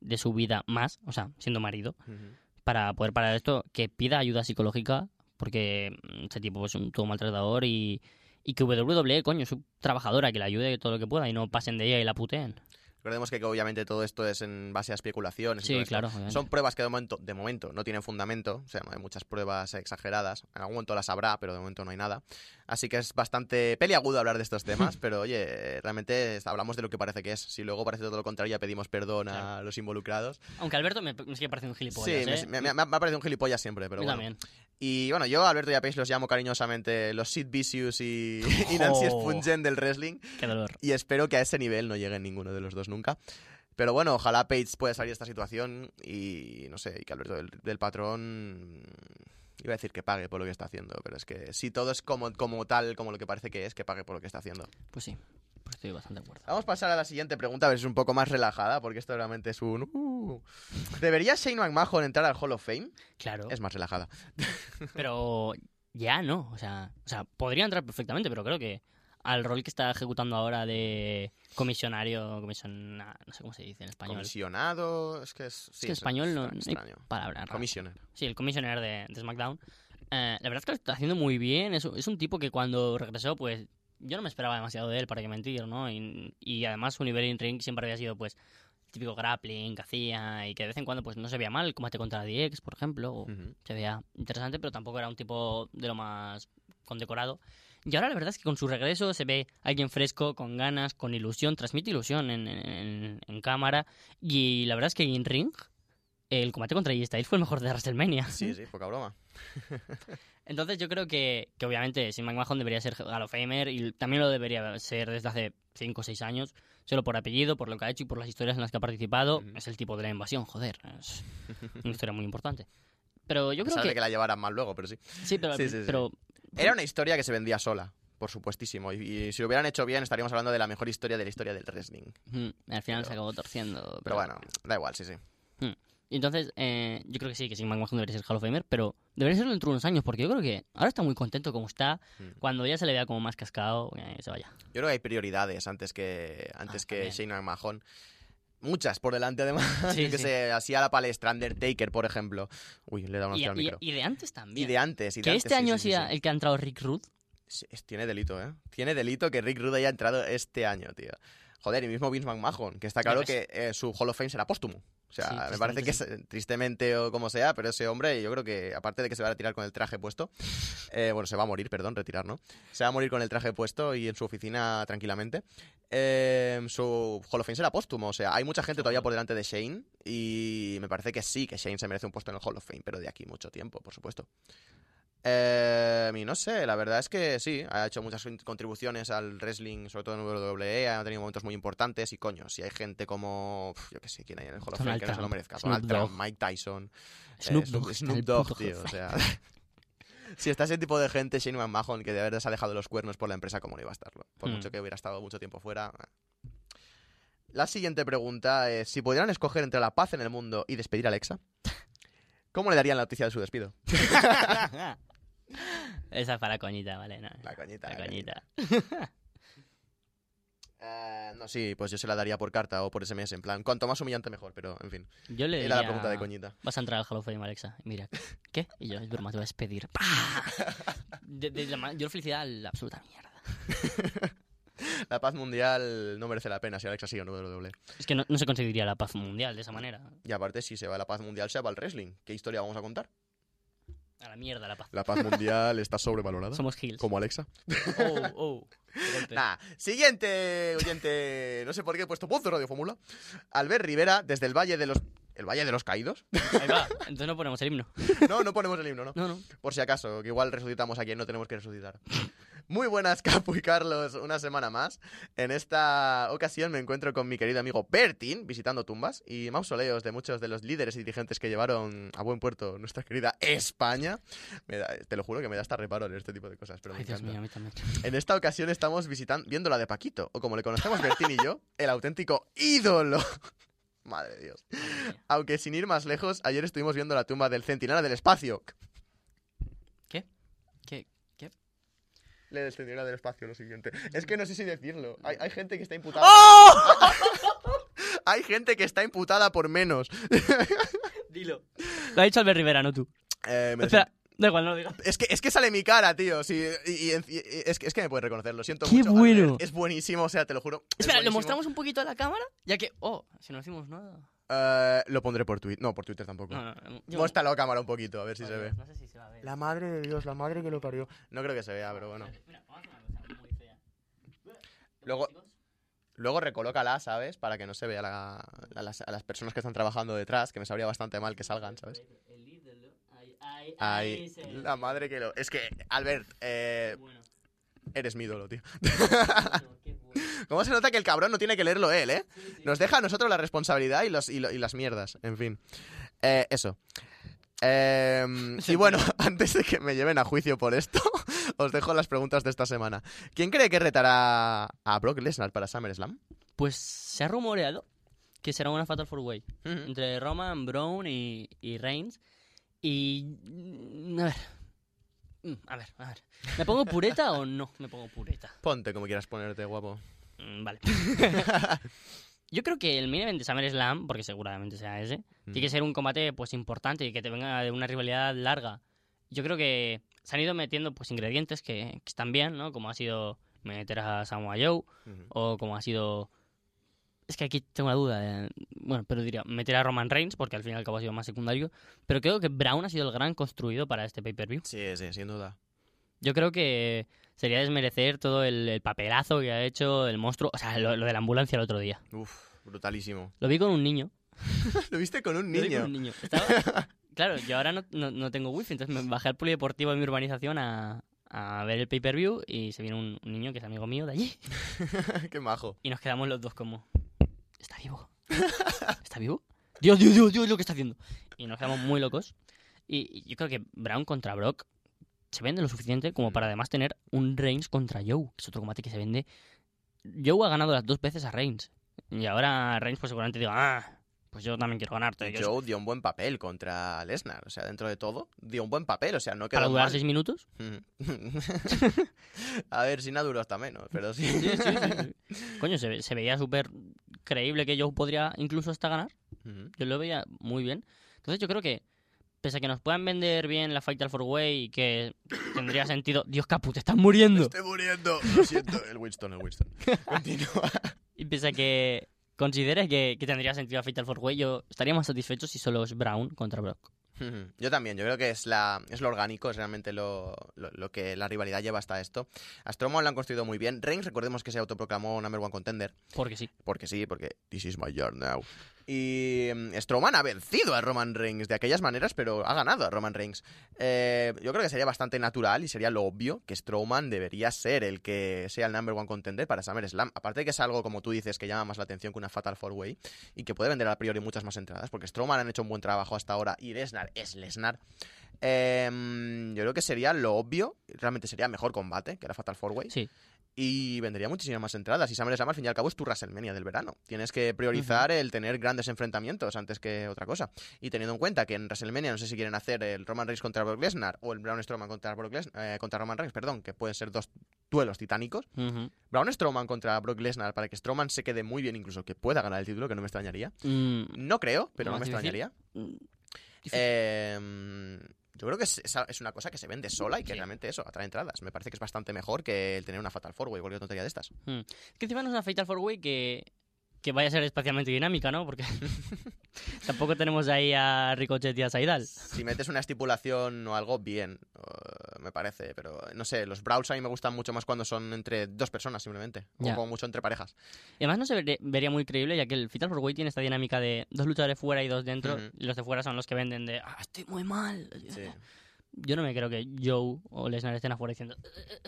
de su vida más, o sea, siendo marido, para poder parar esto, que pida ayuda psicológica, porque este tipo es un todo maltratador y, y que WWE, coño, es trabajadora, que le ayude todo lo que pueda y no pasen de ella y la puteen. Recordemos que, que obviamente todo esto es en base a especulaciones. y Sí, claro. Son pruebas que de momento, de momento no tienen fundamento, o sea, hay muchas pruebas exageradas. En algún momento las habrá, pero de momento no hay nada. Así que es bastante peliagudo hablar de estos temas, pero oye, realmente hablamos de lo que parece que es. Si luego parece todo lo contrario, ya pedimos perdón a Claro. los involucrados. Aunque Alberto me, me sigue pareciendo un Sí, gilipollas, me, ¿eh? me- me- me ha parecido un gilipollas siempre, pero Yo bueno. también. Y bueno, yo Alberto y a Paige los llamo cariñosamente los Sid Vicious y, y Nancy Oh. Spungen del wrestling. Qué dolor. Y espero que a ese nivel no llegue ninguno de los dos nunca. Pero bueno, ojalá Paige pueda salir de esta situación y no sé, y que Alberto del, del patrón iba a decir que pague por lo que está haciendo, pero es que si todo es como, como tal, como lo que parece que es, que pague por lo que está haciendo. Pues sí, pues estoy bastante de acuerdo. Vamos a pasar a la siguiente pregunta, a ver si es un poco más relajada, porque esto realmente es un... uh. ¿Debería Shane McMahon entrar al Hall of Fame? Claro. Es más relajada. Pero ya no, o sea, o sea, podría entrar perfectamente, pero creo que al rol que está ejecutando ahora de comisionario, comisiona, no sé cómo se dice en español. Comisionado, es que es... es sí, que en español no, no hay extraño. palabra rara. Commissioner. Sí, el comisionero de, de SmackDown. Eh, la verdad es que lo está haciendo muy bien. Es, es un tipo que cuando regresó, pues yo no me esperaba demasiado de él, para qué mentir, ¿no? Y, y además su nivel in ring siempre había sido, pues, el típico grappling que hacía y que de vez en cuando, pues, no se veía mal. Combate contra DX, por ejemplo, o Ujú. se veía interesante, pero tampoco era un tipo de lo más condecorado. Y ahora la verdad es que con su regreso se ve alguien fresco, con ganas, con ilusión, transmite ilusión en, en- en cámara. Y la verdad es que en ring, el combate contra AJ Styles fue el mejor de WrestleMania. Sí, sí, poca broma. Entonces yo creo que, que obviamente Sin McMahon debería ser Hall of Famer y también lo debería ser desde hace 5 o 6 años, solo por apellido, por lo que ha hecho y por las historias en las que ha participado. Ujú. Es el tipo de la invasión, joder. Es una historia muy importante. Pero yo creo que... que la llevaran mal luego, pero sí. Sí, pero... Sí, sí, sí. pero Era una historia que se vendía sola, por supuestísimo. Y, y si lo hubieran hecho bien, estaríamos hablando de la mejor historia de la historia del wrestling. mm, al final se Pero- acabó torciendo. Pero bueno, da igual, sí, sí. Y entonces, eh, yo creo que sí, que Shane McMahon debería ser Hall of Famer, pero debería serlo dentro de unos años, porque yo creo que ahora está muy contento como está. Mm. Cuando ya se le vea como más cascado, eh, se vaya. Yo creo que hay prioridades antes que, antes Ah, que. Shane McMahon. Muchas por delante, además. Sí, que sí. sé, así a la palestra, Undertaker, por ejemplo. Uy, le he dado una Y, al y- micro. y de antes Y también. de antes. Y de que antes, este sí, año sea el que ha entrado Rick Rude. Tiene delito, ¿eh? Tiene delito que Rick Rude haya entrado este año, tío. Joder, y mismo Vince McMahon, que está claro que eh, su Hall of Fame será póstumo. O sea, Sí, me parece que tristemente es- tristemente o como sea, pero ese hombre, yo creo que aparte de que se va a retirar con el traje puesto, eh, bueno, se va a morir, perdón, retirar, ¿no? Se va a morir con el traje puesto y en su oficina tranquilamente. Eh, su Hall of Fame será póstumo, o sea, hay mucha gente todavía por delante de Shane y me parece que sí, que Shane se merece un puesto en el Hall of Fame, pero de aquí mucho tiempo, por supuesto. Eh, y no sé, la verdad es que sí, ha hecho muchas con- contribuciones al wrestling, sobre todo en WWE, ha tenido momentos muy importantes y coño, si hay gente como, yo qué sé, quién hay en el Hall of Fame Donald que no se lo merezca, Donald Trump. Mike Tyson, eh, Snoop Snoop, Dogg, Snoop Dogg, tío, o sea... Si está ese tipo de gente, Shane McMahon, que de verdad se ha dejado los cuernos por la empresa, como no iba a estarlo? Por Hmm. mucho que hubiera estado mucho tiempo fuera. eh. La siguiente pregunta es: si pudieran escoger entre la paz en el mundo y despedir a Alexa, ¿cómo le darían la noticia de su despido? Esa es para coñita, vale. no, La coñita. la la coñita. Eh, no, sí, pues yo se la daría por carta o por SMS, en plan, cuanto más humillante mejor, pero en fin. Yo le Era la pregunta de coñita. Vas a entrar al Hall of Fame, Alexa. Mira, ¿qué? Y yo, es broma, te voy a despedir. De, de la yo felicidad a la absoluta mierda. La paz mundial no merece la pena si Alexa sigue en WWE. Es que no, no se conseguiría la paz mundial de esa manera. Y aparte, si se va la paz mundial, se va al wrestling. ¿Qué historia vamos a contar? A la mierda la paz. La paz mundial está sobrevalorada. Somos heels. Como Alexa. Oh, oh. Nah, siguiente oyente, no sé por qué he puesto de Radio Fórmula. Albert Rivera, desde el Valle de los... ¿El Valle de los Caídos? Ahí va. Entonces no ponemos el himno. No, no ponemos el himno, ¿no? No, no. Por si acaso, que igual resucitamos a quien no tenemos que resucitar. Muy buenas, Capu y Carlos, una semana más. En esta ocasión me encuentro con mi querido amigo Bertin, visitando tumbas y mausoleos de muchos de los líderes y dirigentes que llevaron a buen puerto nuestra querida España. Me da- te lo juro que me da hasta reparo en este tipo de cosas, pero me Ay, Dios encanta. mío, a mí también. En esta ocasión estamos visitando, viendo la de Paquito, o como le conocemos Bertín y yo, el auténtico ídolo. Madre de Dios. Madre. Aunque sin ir más lejos, ayer estuvimos viendo la tumba del centinela del espacio. ¿Qué? ¿Qué? ¿Qué? Le del centinela del espacio, lo siguiente. Es que no sé si decirlo. Hay, hay gente que está imputada. ¡Oh! Hay gente que está imputada por menos. Dilo. Lo ha dicho Albert Rivera, no tú. Eh, me Espera, da igual, no lo digas. Es que, es que sale mi cara, tío. Sí, y, y- y- es, que, es que me puedes reconocer, lo siento ¡Qué mucho. bueno! Albert. Es buenísimo, o sea, te lo juro. es Espera, ¿lo buenísimo. mostramos un poquito a la cámara? Ya que, oh, si no decimos nada. Eh, lo pondré por Twitter. No, por Twitter tampoco. No, no, Muéstralo a cámara un poquito, a ver si Vale, se ve. No sé si se va a ver. La madre de Dios, la madre que lo parió. No creo que se vea, pero bueno. Mira, vamos a una cosa muy fea. Luego, luego recolócala, ¿sabes? Para que no se vea la- a, las, a las personas que están trabajando detrás, que me sabría bastante mal que salgan, ¿sabes? El. Ahí, ahí, Ay, ahí se- la madre que lo... Es que, Albert, eh, Bueno, eres mi ídolo, tío. bueno, qué bueno. ¿Cómo se nota que el cabrón no tiene que leerlo él, eh? Sí, sí. Nos deja a nosotros la responsabilidad y, los, y, lo- y las mierdas, en fin. Eh, eso. Em, y bueno, antes de que me lleven a juicio por esto, os dejo las preguntas de esta semana. ¿Quién cree que retará a Brock Lesnar para SummerSlam? Pues se ha rumoreado que será una Fatal Four Way entre Roman, Brown y, y Reigns. Y. mm, A ver. Mm, A ver, a ver. ¿Me pongo pureta o no me pongo pureta? Ponte como quieras ponerte, guapo. Mm, Vale. Yo creo que el main event de SummerSlam, porque seguramente sea ese, tiene que ser un combate pues importante y que te venga de una rivalidad larga. Yo creo que se han ido metiendo pues ingredientes que, que están bien, ¿no? Como ha sido meter a Samoa Joe o como ha sido... Es que aquí tengo la duda. de- Bueno, pero diría meter a Roman Reigns porque al fin y al cabo ha sido más secundario. Pero creo que Brown ha sido el gran construido para este pay-per-view. Sí, sí, sin duda. Yo creo que sería desmerecer todo el, el papelazo que ha hecho el monstruo. O sea, lo, lo de la ambulancia el otro día. Uf, brutalísimo. Lo vi con un niño. ¿Lo viste con un Lo vi niño? con un niño. Estaba- Claro, yo ahora no, no, no tengo wifi, entonces me bajé al polideportivo de mi urbanización a, a ver el pay-per-view y se vino un, un niño que es amigo mío de allí Qué majo. y nos quedamos los dos como... ¿Está vivo? ¿Está vivo? Dios, Dios, Dios, Dios, lo que está haciendo. Y nos quedamos muy locos. Y, y yo creo que Brown contra Brock se vende lo suficiente como para además tener un Reigns contra Joe, que es otro combate que se vende. Joe ha ganado las dos veces a Reigns. Y ahora Reigns pues seguramente diga, ah, pues yo también quiero ganarte. Yo- Joe dio un buen papel contra Lesnar, o sea, dentro de todo, dio un buen papel, o sea, no para quedó durar mal. seis minutos. A ver, si no duró hasta menos, pero sí. Sí, sí, sí, sí. Coño, se veía súper creíble que Joe podría incluso hasta ganar. Ujú. Yo lo veía muy bien. Entonces yo creo que, pese a que nos puedan vender bien la Fatal 4-Way y que tendría sentido... Dios, Capu, te estás muriendo. Estoy muriendo, lo siento, el Winston, el Winston. Continúa. Y pese a que consideres que, que tendría sentido la Fatal 4-Way, yo estaría más satisfecho si solo es Brown contra Brock. Yo también, yo creo que es, la, es lo orgánico, es realmente lo, lo- lo que la rivalidad lleva hasta esto. A Strowman lo han construido muy bien. Reigns, recordemos que se autoproclamó number one contender, Porque sí. porque sí, porque this is my yard now. Y mm, Strowman ha vencido a Roman Reigns de aquellas maneras, pero ha ganado a Roman Reigns. Eh, yo creo que sería bastante natural y sería lo obvio que Strowman debería ser el que sea el number one contender para SummerSlam. Aparte de que es algo, como tú dices, que llama más la atención que una Fatal 4-Way y que puede vender a priori muchas más entradas, porque Strowman han hecho un buen trabajo hasta ahora y Lesnar es Lesnar. Eh, yo creo que sería lo obvio, realmente sería mejor combate que la Fatal 4-Way Sí. Y vendería muchísimas más entradas. Y SummerSlam, al fin y al cabo, es tu WrestleMania del verano. Tienes que priorizar el tener grandes enfrentamientos antes que otra cosa. Y teniendo en cuenta que en WrestleMania no sé si quieren hacer el Roman Reigns contra Brock Lesnar o el Braun Strowman contra, Brock Les- eh, contra Roman Reigns, perdón, que pueden ser dos duelos titánicos. Ujú. Braun Strowman contra Brock Lesnar para que Strowman se quede muy bien, incluso que pueda ganar el título, que no me extrañaría. Mm, No creo, pero no me difícil. extrañaría. mm. Eh, yo creo que es, es- una cosa que se vende sola y que Sí. realmente eso, atrae entradas. Me parece que es bastante mejor que el tener una Fatal 4 o cualquier tontería de estas. Mm. Es que encima no es una Fatal 4-Way que, que vaya a ser especialmente dinámica, ¿no? Porque tampoco tenemos ahí a Ricochet y a Saidal. Si metes una estipulación o algo, bien, me parece. Pero no sé, los brawls a mí me gustan mucho más cuando son entre dos personas simplemente. Ya. O como mucho entre parejas. Y además no se vería, vería muy creíble, ya que el Fatal 4-Way tiene esta dinámica de dos luchadores fuera y dos dentro. Y los de fuera son los que venden de, ah, estoy muy mal. Sí. Yo no me creo que Joe o Lesnar estén afuera diciendo,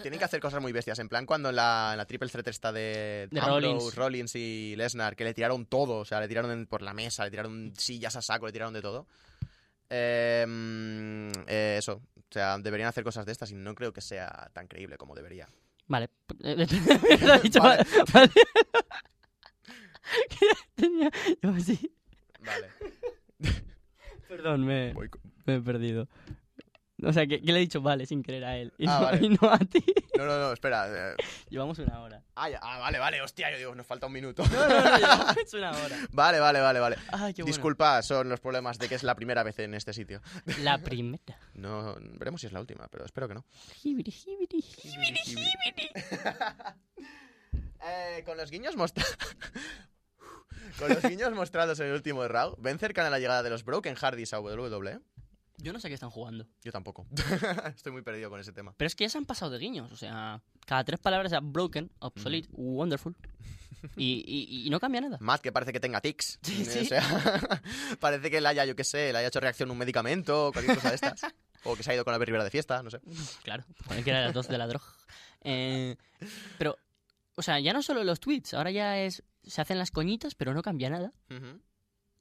Tienen que hacer cosas muy bestias. En plan, cuando la, la triple threat está de, De Ambrose, Rollins. Rollins y Lesnar, que le tiraron todo. O sea, le tiraron por la mesa, le tiraron sillas a saco, le tiraron de todo. Eh, eh, eso. O sea, deberían hacer cosas de estas y no creo que sea tan creíble como debería. Vale. Lo he dicho Vale. vale. Tenía... Yo sí. Vale. Perdón, me, Voy me he perdido. O sea, que, que le he dicho vale sin querer a él. Y, Ah, no, vale. y no a ti. No, no, no, espera. eh. Llevamos una hora. Ah, ya- ah, vale, vale, hostia, yo digo, nos falta un minuto. No, no, no, llevamos una hora. Vale, vale, vale, vale. Ay, qué bueno. Disculpa, son los problemas de que es la primera vez en este sitio. La primera. No, veremos si es la última, pero espero que no. Jibiri, jibiri, jibiri. Eh, con los guiños mostrados. con los guiños mostrados en el último Raw, ven cercana la llegada de los Broken Hardys a WWE. Yo no sé qué están jugando. Yo tampoco. Estoy muy perdido con ese tema. Pero es que ya se han pasado de guiños. O sea, cada tres palabras era broken, obsolete, wonderful. Y, y- y no cambia nada. Matt, que parece que tenga tics. Sí, O sí. sea, parece que le haya, yo qué sé, le haya hecho reacción a un medicamento o cualquier cosa de estas. O que se ha ido con la Rivera de fiesta, no sé. Claro, cualquiera de las dos de la droga. Eh, pero, o sea, ya no solo los tweets, ahora ya es. Se hacen las coñitas, pero no cambia nada.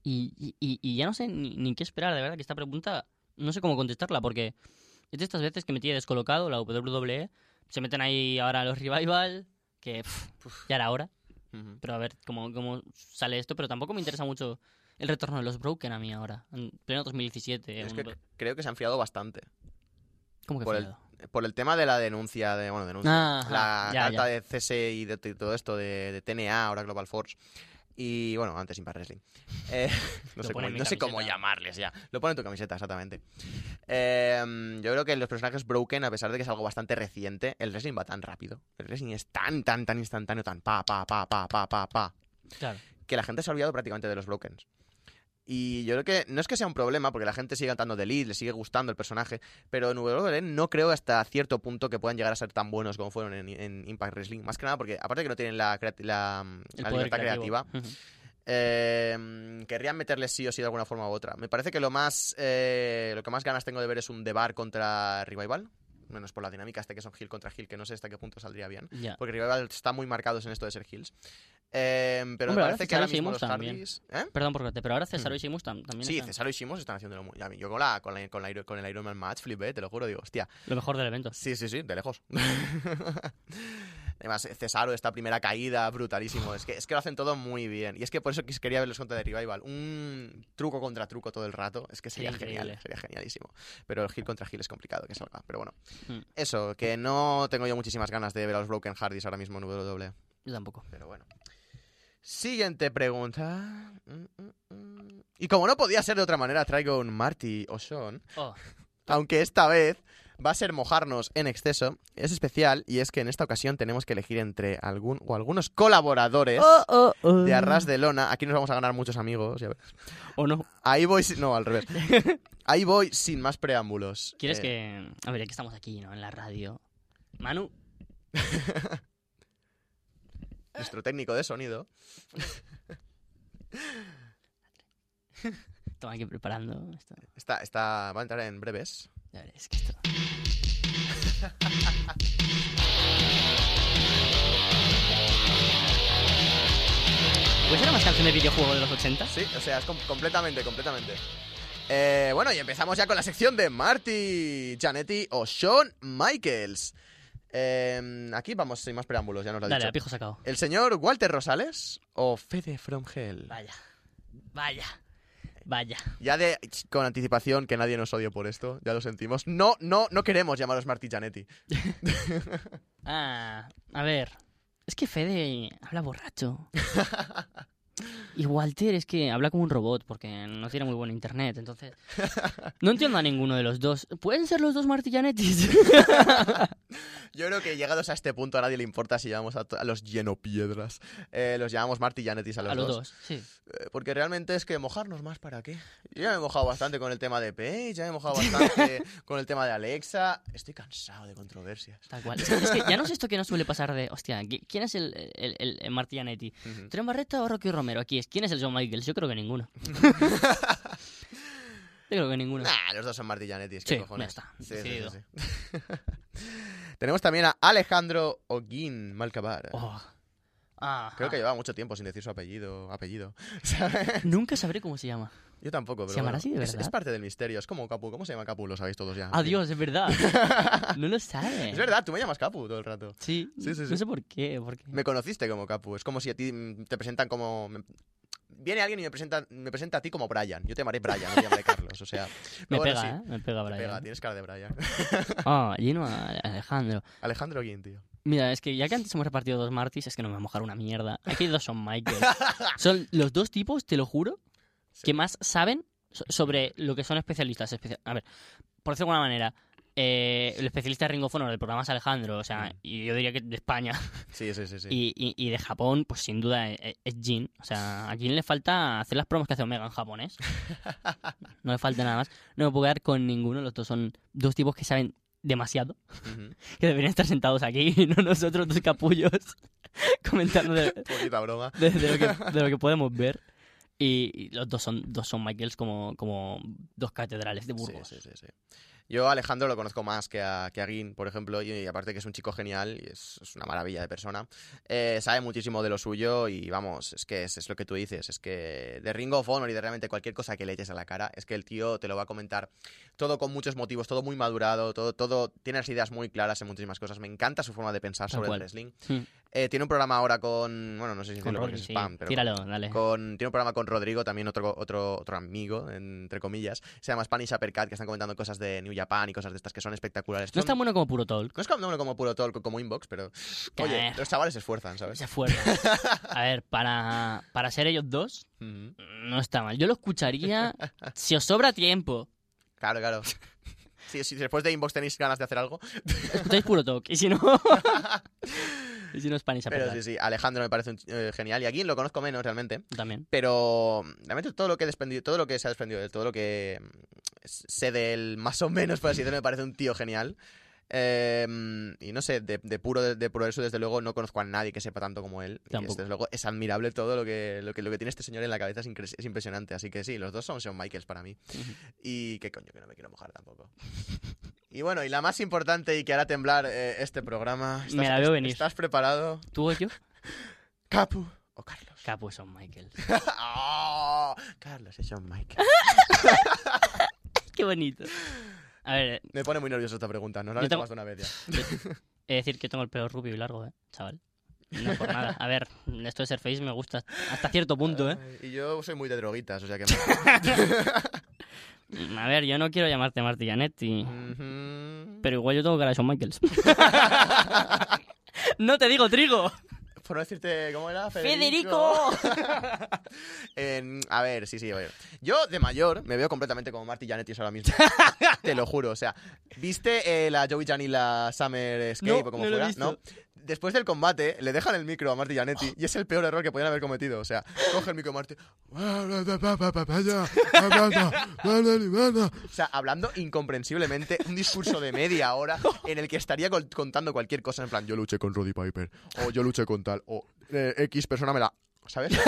Y- y ya no sé ni, ni qué esperar, de verdad, que esta pregunta no sé cómo contestarla, porque es de estas veces que me tiene descolocado la WWE. Se meten ahí ahora los revival, que pff, ya era hora, pero a ver cómo, cómo sale esto. Pero tampoco me interesa mucho el retorno de los Broken a mí ahora, en pleno 2017. Es un- que creo que se han fiado bastante. ¿Cómo que por el-? Por el tema de la denuncia, de, bueno, denuncia, Ajá, la ya, carta ya. de CSE y de, todo esto de, de TNA, ahora Global Force. Y bueno, antes Impact Wrestling. Eh, no sé, cómo, no sé cómo llamarles ya. Lo pone en tu camiseta, exactamente. Eh, yo creo que los personajes Broken, a pesar de que es algo bastante reciente, el wrestling va tan rápido. El wrestling es tan, tan, tan instantáneo, tan pa, pa, pa, pa, pa, pa, pa, Claro. que la gente se ha olvidado prácticamente de los Brokens. Y yo creo que no es que sea un problema, porque la gente sigue cantando de Elite, le sigue gustando el personaje, pero en WWE no creo hasta cierto punto que puedan llegar a ser tan buenos como fueron en, en Impact Wrestling. Más que nada porque, aparte de que no tienen la, la, la libertad creativa, eh, querrían meterles sí o sí de alguna forma u otra. Me parece que lo más eh, lo que más ganas tengo de ver es un Debar contra Revival. Menos por la dinámica este que son Hill contra Hill, que no sé hasta qué punto saldría bien. Porque Revival está muy marcados en esto de ser Heels. Eh, pero Hombre, me parece que ahora mismo los. Hardys... ¿eh? Perdón por corte, pero ahora Cesaro y Sheamus tam- también Sí, están Cesaro y Shimos están haciéndolo muy... Yo con, la, con, la, con, la- con el Iron Man match flipé, te lo juro, digo, hostia. lo mejor del evento. Sí, sí, sí, de lejos. Además, Cesaro, esta primera caída, brutalísimo. Es que, es que lo hacen todo muy bien. Y es que por eso quería verlos contra The Revival. Un truco contra truco todo el rato. Es que sería genial, sería genialísimo. Pero el Gil contra Gil es complicado que salga. Pero bueno, Hmm. eso, que no tengo yo muchísimas ganas de ver a los Broken Hardys ahora mismo en WWE. Yo tampoco. Pero bueno. Siguiente pregunta. Y como no podía ser de otra manera, traigo un Marty O'Shawn. Oh, Aunque esta vez va a ser mojarnos en exceso. Es especial y es que en esta ocasión tenemos que elegir entre algún o algunos colaboradores de Arras de Lona. Aquí nos vamos a ganar muchos amigos. ya ves. ¿O no? Ahí voy. sin- No, al revés. Ahí voy sin más preámbulos. ¿Quieres Eh, que.? A ver, ya que estamos aquí, ¿no? En la radio. Manu, Nuestro técnico de sonido. estamos aquí preparando. Esto. Está, está, va a entrar en breves. Ya veréis que esto. ¿Puede ser una canción de videojuego de los 80? Sí, o sea, es com- completamente, completamente. Eh, bueno, y empezamos ya con la sección de Marty Janetti o Shawn Michaels. Eh, aquí vamos sin más preámbulos, ya nos lo ha Dale, dicho. a pijo sacado. ¿El señor Walter Rosales o Fede From Hell? Vaya. Vaya. Vaya. Ya de con anticipación que nadie nos odie por esto, ya lo sentimos. No, no, no queremos llamaros Marty Janetti. Ah, a ver. Es que Fede habla borracho. Y Walter es que habla como un robot porque no tiene muy buen internet, entonces... No entiendo a ninguno de los dos. ¿Pueden ser los dos Martillanetis? Yo creo que llegados a este punto a nadie le importa si llamamos a, los llenopiedras. Eh, los llamamos Marty Janetis a los, a los dos. dos, sí. Porque realmente es que mojarnos más para qué. Yo ya me he mojado bastante con el tema de Paige, ya me he mojado bastante con el tema de Alexa. Estoy cansado de controversias. Tal cual. Es que, es que ya no es esto que no suele pasar de, hostia, ¿qui- ¿quién es el, el, el, el Martillanetti? Ujú. ¿Tren Barreta o Rocky Romero? Aquí es, ¿quién es el John Michaels? Yo creo que ninguno. Yo creo que ninguno. Nah, los dos son Marty Janetis, qué Sí, cojones. ya está, sí. Tenemos también a Alejandro Oguín Malcabar. Oh. Ah, Creo que llevaba mucho tiempo sin decir su apellido. apellido. ¿sabes? Nunca sabré cómo se llama. Yo tampoco, pero ¿Se llamará bueno, así de es- es, verdad? parte del misterio. Es como Capu. ¿Cómo se llama Capu? Lo sabéis todos ya. Adiós, es verdad. No lo sabe. Es verdad, tú me llamas Capu todo el rato. Sí, Sí, sí, sí. no sé por qué. Por qué. Me conociste como Capu. Es como si a ti te presentan como. me- Viene alguien y me presenta, me presenta a ti como Brian. Yo te llamaré Brian, no te llamaré Carlos. O sea. Me pero bueno, pega, sí, ¿eh? Me pega, Brian. pega, tienes cara de Brian. Ah, lleno a Alejandro. Alejandro Guin, tío. Mira, es que ya que antes hemos repartido dos Martys, es que no me voy a mojar una mierda. Aquí dos son Michael. Son los dos tipos, te lo juro, Sí. que más saben so- sobre lo que son especialistas. especia- A ver, por decirlo de alguna manera, eh, el especialista de Ring of Honor del programa es Alejandro, o sea, y yo diría que de España. Sí, sí, sí. sí. Y, y- y de Japón, pues sin duda es, es Jin. O sea, a Jin le falta hacer las promos que hace Omega en japonés. No le falta nada más. No me puedo quedar con ninguno. Los dos son dos tipos que saben demasiado. Que deberían estar sentados aquí y no nosotros dos capullos comentando de, broma. de- de lo, que, de lo que podemos ver. Y, y los dos son, dos son Michaels como, como dos catedrales de Sí, Burgos. sí, sí, sí. Yo a Alejandro lo conozco más que a, que a Guin, por ejemplo, y, aparte que es un chico genial y es, es una maravilla de persona. Eh, sabe muchísimo de lo suyo y vamos, es que es, es lo que tú dices, es que de Ring of Honor y de realmente cualquier cosa que le eches a la cara, es que el tío te lo va a comentar todo con muchos motivos, todo muy madurado, todo, todo tiene las ideas muy claras en muchísimas cosas. Me encanta su forma de pensar Tal sobre cual. el wrestling. Hmm. Eh, tiene un programa ahora con, bueno, no sé si Con Rodri, es sí. spam, pero Tíralo, dale. con, tiene un programa con Rodrigo, también otro, otro, otro amigo, entre comillas. Se llama Spanish Uppercut, que están comentando cosas de New Japan y cosas de estas que son espectaculares. No es tan bueno como Puro Talk. no es como, no como puro talk, como inbox, pero. Oye, los chavales se esfuerzan, ¿sabes? Se fueron. A ver, para, para ser ellos dos, no está mal. Yo lo escucharía si os sobra tiempo. Claro, claro. Si, si después de inbox tenéis ganas de hacer algo. Escucháis Puro Talk. Y si no... si no, Spanish Pero sí, sí, Alejandro me parece un- eh, genial. Y aquí lo conozco menos realmente. También. Pero realmente todo lo que he desprendido, todo lo que se ha desprendido todo lo que mm, sé de él, más o menos, por así decirlo, me parece un tío genial. Eh, y no sé, de, de puro de, de puro eso, desde luego, no conozco a nadie que sepa tanto como él. Y Tampoco. es, desde luego, es admirable todo lo que, lo que, lo que tiene este señor en la cabeza, es, es impresionante. Así que sí, los dos son Shawn Michaels para mí. Y qué coño, que no me quiero mojar tampoco. Y bueno, y la más importante y que hará temblar eh, este programa. Me la veo venir. ¿Estás preparado? ¿Tú o yo? Capu o Carlos. Capo son Michael. ¡Oh! Carlos es Shawn Michaels. Qué bonito. A ver, Me pone muy nervioso esta pregunta, nos la tengo- más de una vez ya. He de decir que tengo el pelo rubio y largo, ¿eh, chaval? No por nada. A ver, esto de ser face me gusta hasta cierto punto, ¿eh? Y yo soy muy de droguitas, o sea que... A ver, yo no quiero llamarte Marty Janetti, Ujú. pero igual yo tengo cara de Shawn Michaels. no te digo trigo. Por no decirte cómo era, ¡Federico! En- a ver, sí, sí, a ver. Yo de mayor me veo completamente como Marty Jannetty ahora mismo. Te lo juro, o sea, ¿viste eh, la Joey Jan y la Summer Escape No, o como no fuera? No. Después del combate, le dejan el micro a Marty Jannetty y es el peor error que podían haber cometido. O sea, coge el micro Marty. O sea, hablando incomprensiblemente un discurso de media hora en el que estaría contando cualquier cosa en plan, yo luché con Roddy Piper, o yo luché con tal, o eh, X persona me la... ¿Sabes?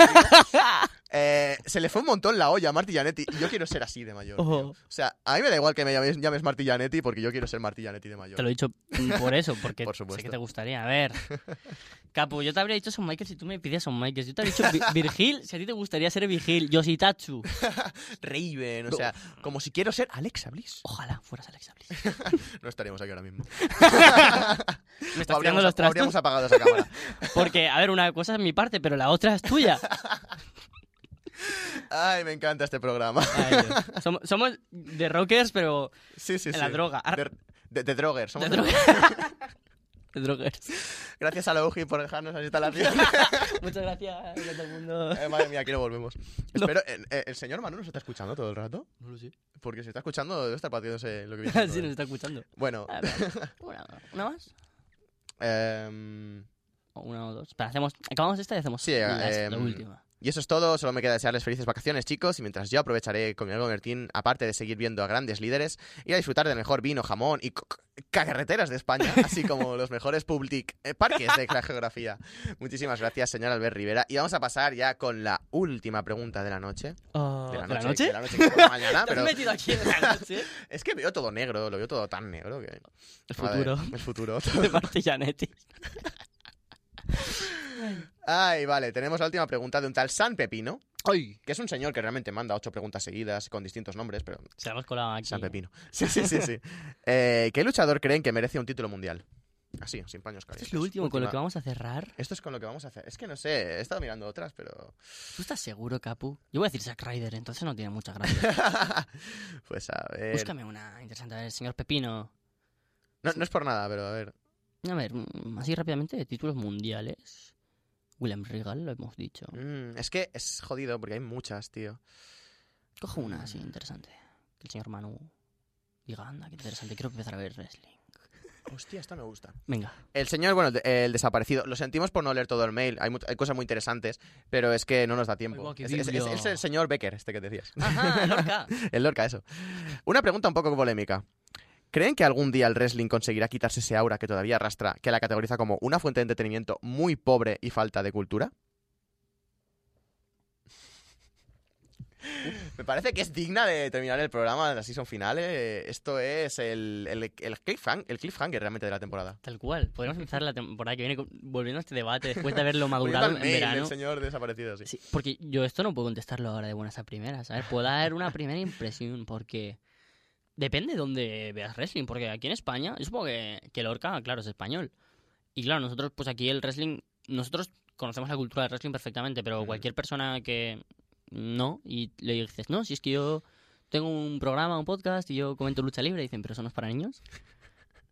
Eh, se le fue un montón la olla a Marty y yo quiero ser así de mayor. tío. O sea, a mí me da igual que me llames, llames Marty porque yo quiero ser Marty de mayor. Te lo he dicho por eso, porque Por sé que te gustaría. A ver. Capu, yo te habría dicho Son Michael si tú me pides Son Michael. Yo te habría dicho Vi- Virgil si a ti te gustaría ser Virgil. Yoshitatsu. Raven, o sea, como si quiero ser Alexa Bliss. Ojalá fueras Alexa Bliss. No estaríamos aquí ahora mismo. Me estás tirando los habríamos trastos. apagado esa cámara. Porque, a ver, una cosa es mi parte, pero la otra es tuya. Ay, me encanta este programa. Ay. Somos, somos de rockers, pero Sí, sí, en sí. la droga. Ar- De, de, de Droger, somos de de droguers. Gracias a la UGI por dejarnos las instalaciones. Muchas gracias a todo el mundo. Eh, madre mía, aquí no volvemos. Espero, eh, eh, ¿el señor Manu nos está escuchando todo el rato? No lo sé. Porque si está escuchando debe estar partiéndose lo que viene. sí, nos está escuchando. Bueno, ver, una, una más. O una o dos. Espera, hacemos, acabamos esta y hacemos Sí, la, em, la última. y eso es todo. Solo me queda desearles felices vacaciones, chicos. Y mientras yo aprovecharé con mi amigo Bertín, aparte de seguir viendo a grandes líderes, ir a disfrutar del mejor vino, jamón y carreteras de España, así como los mejores public eh, parques de la geografía. Muchísimas gracias, señor Albert Rivera. Y vamos a pasar ya con la última pregunta de la noche. De la ¿De noche, la noche? de la noche que mañana, ¿Te has pero metido aquí en la noche? es que veo todo negro, lo veo todo tan negro que... El ver, futuro el futuro. de Marty Janetti. Ay, vale, tenemos la última pregunta de un tal San Pepino, ¡Ay! que es un señor que realmente manda ocho preguntas seguidas con distintos nombres, pero Se la hemos colado aquí. San Pepino. Sí, sí, sí, sí. Eh, ¿Qué luchador creen que merece un título mundial? Así, sin paños Esto calientes. es lo último con lo que vamos a cerrar. Esto es con lo que vamos a hacer. Es que no sé, he estado mirando otras, pero... ¿Tú estás seguro, Capu? Yo voy a decir Zack Ryder, entonces no tiene mucha gracia. pues a ver... Búscame una interesante. A ver, señor Pepino. No, no es por nada, pero a ver... A ver, mm, así rápidamente, de títulos mundiales. William Regal, lo hemos dicho. Mm, es que es jodido porque hay muchas, tío. Cojo una así interesante. Que el señor Manu diga, anda, qué interesante, quiero empezar a ver wrestling. Hostia, esta me gusta. Venga. El señor, bueno, el, de- el desaparecido. Lo sentimos por no leer todo el mail. Hay, hay cosas muy interesantes, pero es que no nos da tiempo. Es, es- es- biblia. es el señor Becker, este que decías. Ajá, Lorca. el Lorca, eso. Una pregunta un poco polémica. ¿Creen que algún día el wrestling conseguirá quitarse ese aura que todavía arrastra, que la categoriza como una fuente de entretenimiento muy pobre y falta de cultura? Me parece que es digna de terminar el programa de la season final. eh. Esto es el, el, el, cliffhang- el cliffhanger realmente de la temporada. Tal cual. Podríamos empezar la temporada que viene con- volviendo a este debate después de haberlo Volviendo madurado al en mail verano. señor desaparecido, sí. Sí, porque yo esto no puedo contestarlo ahora de buenas a primeras, ¿sabes? Puedo dar una primera impresión porque depende de dónde veas wrestling, porque aquí en España, yo supongo que, que Lorca, claro, es español. Y claro, nosotros, pues aquí el wrestling, nosotros conocemos la cultura del wrestling perfectamente, pero cualquier persona que no, y le dices, no, si es que yo tengo un programa, un podcast y yo comento lucha libre, dicen, pero eso no es para niños.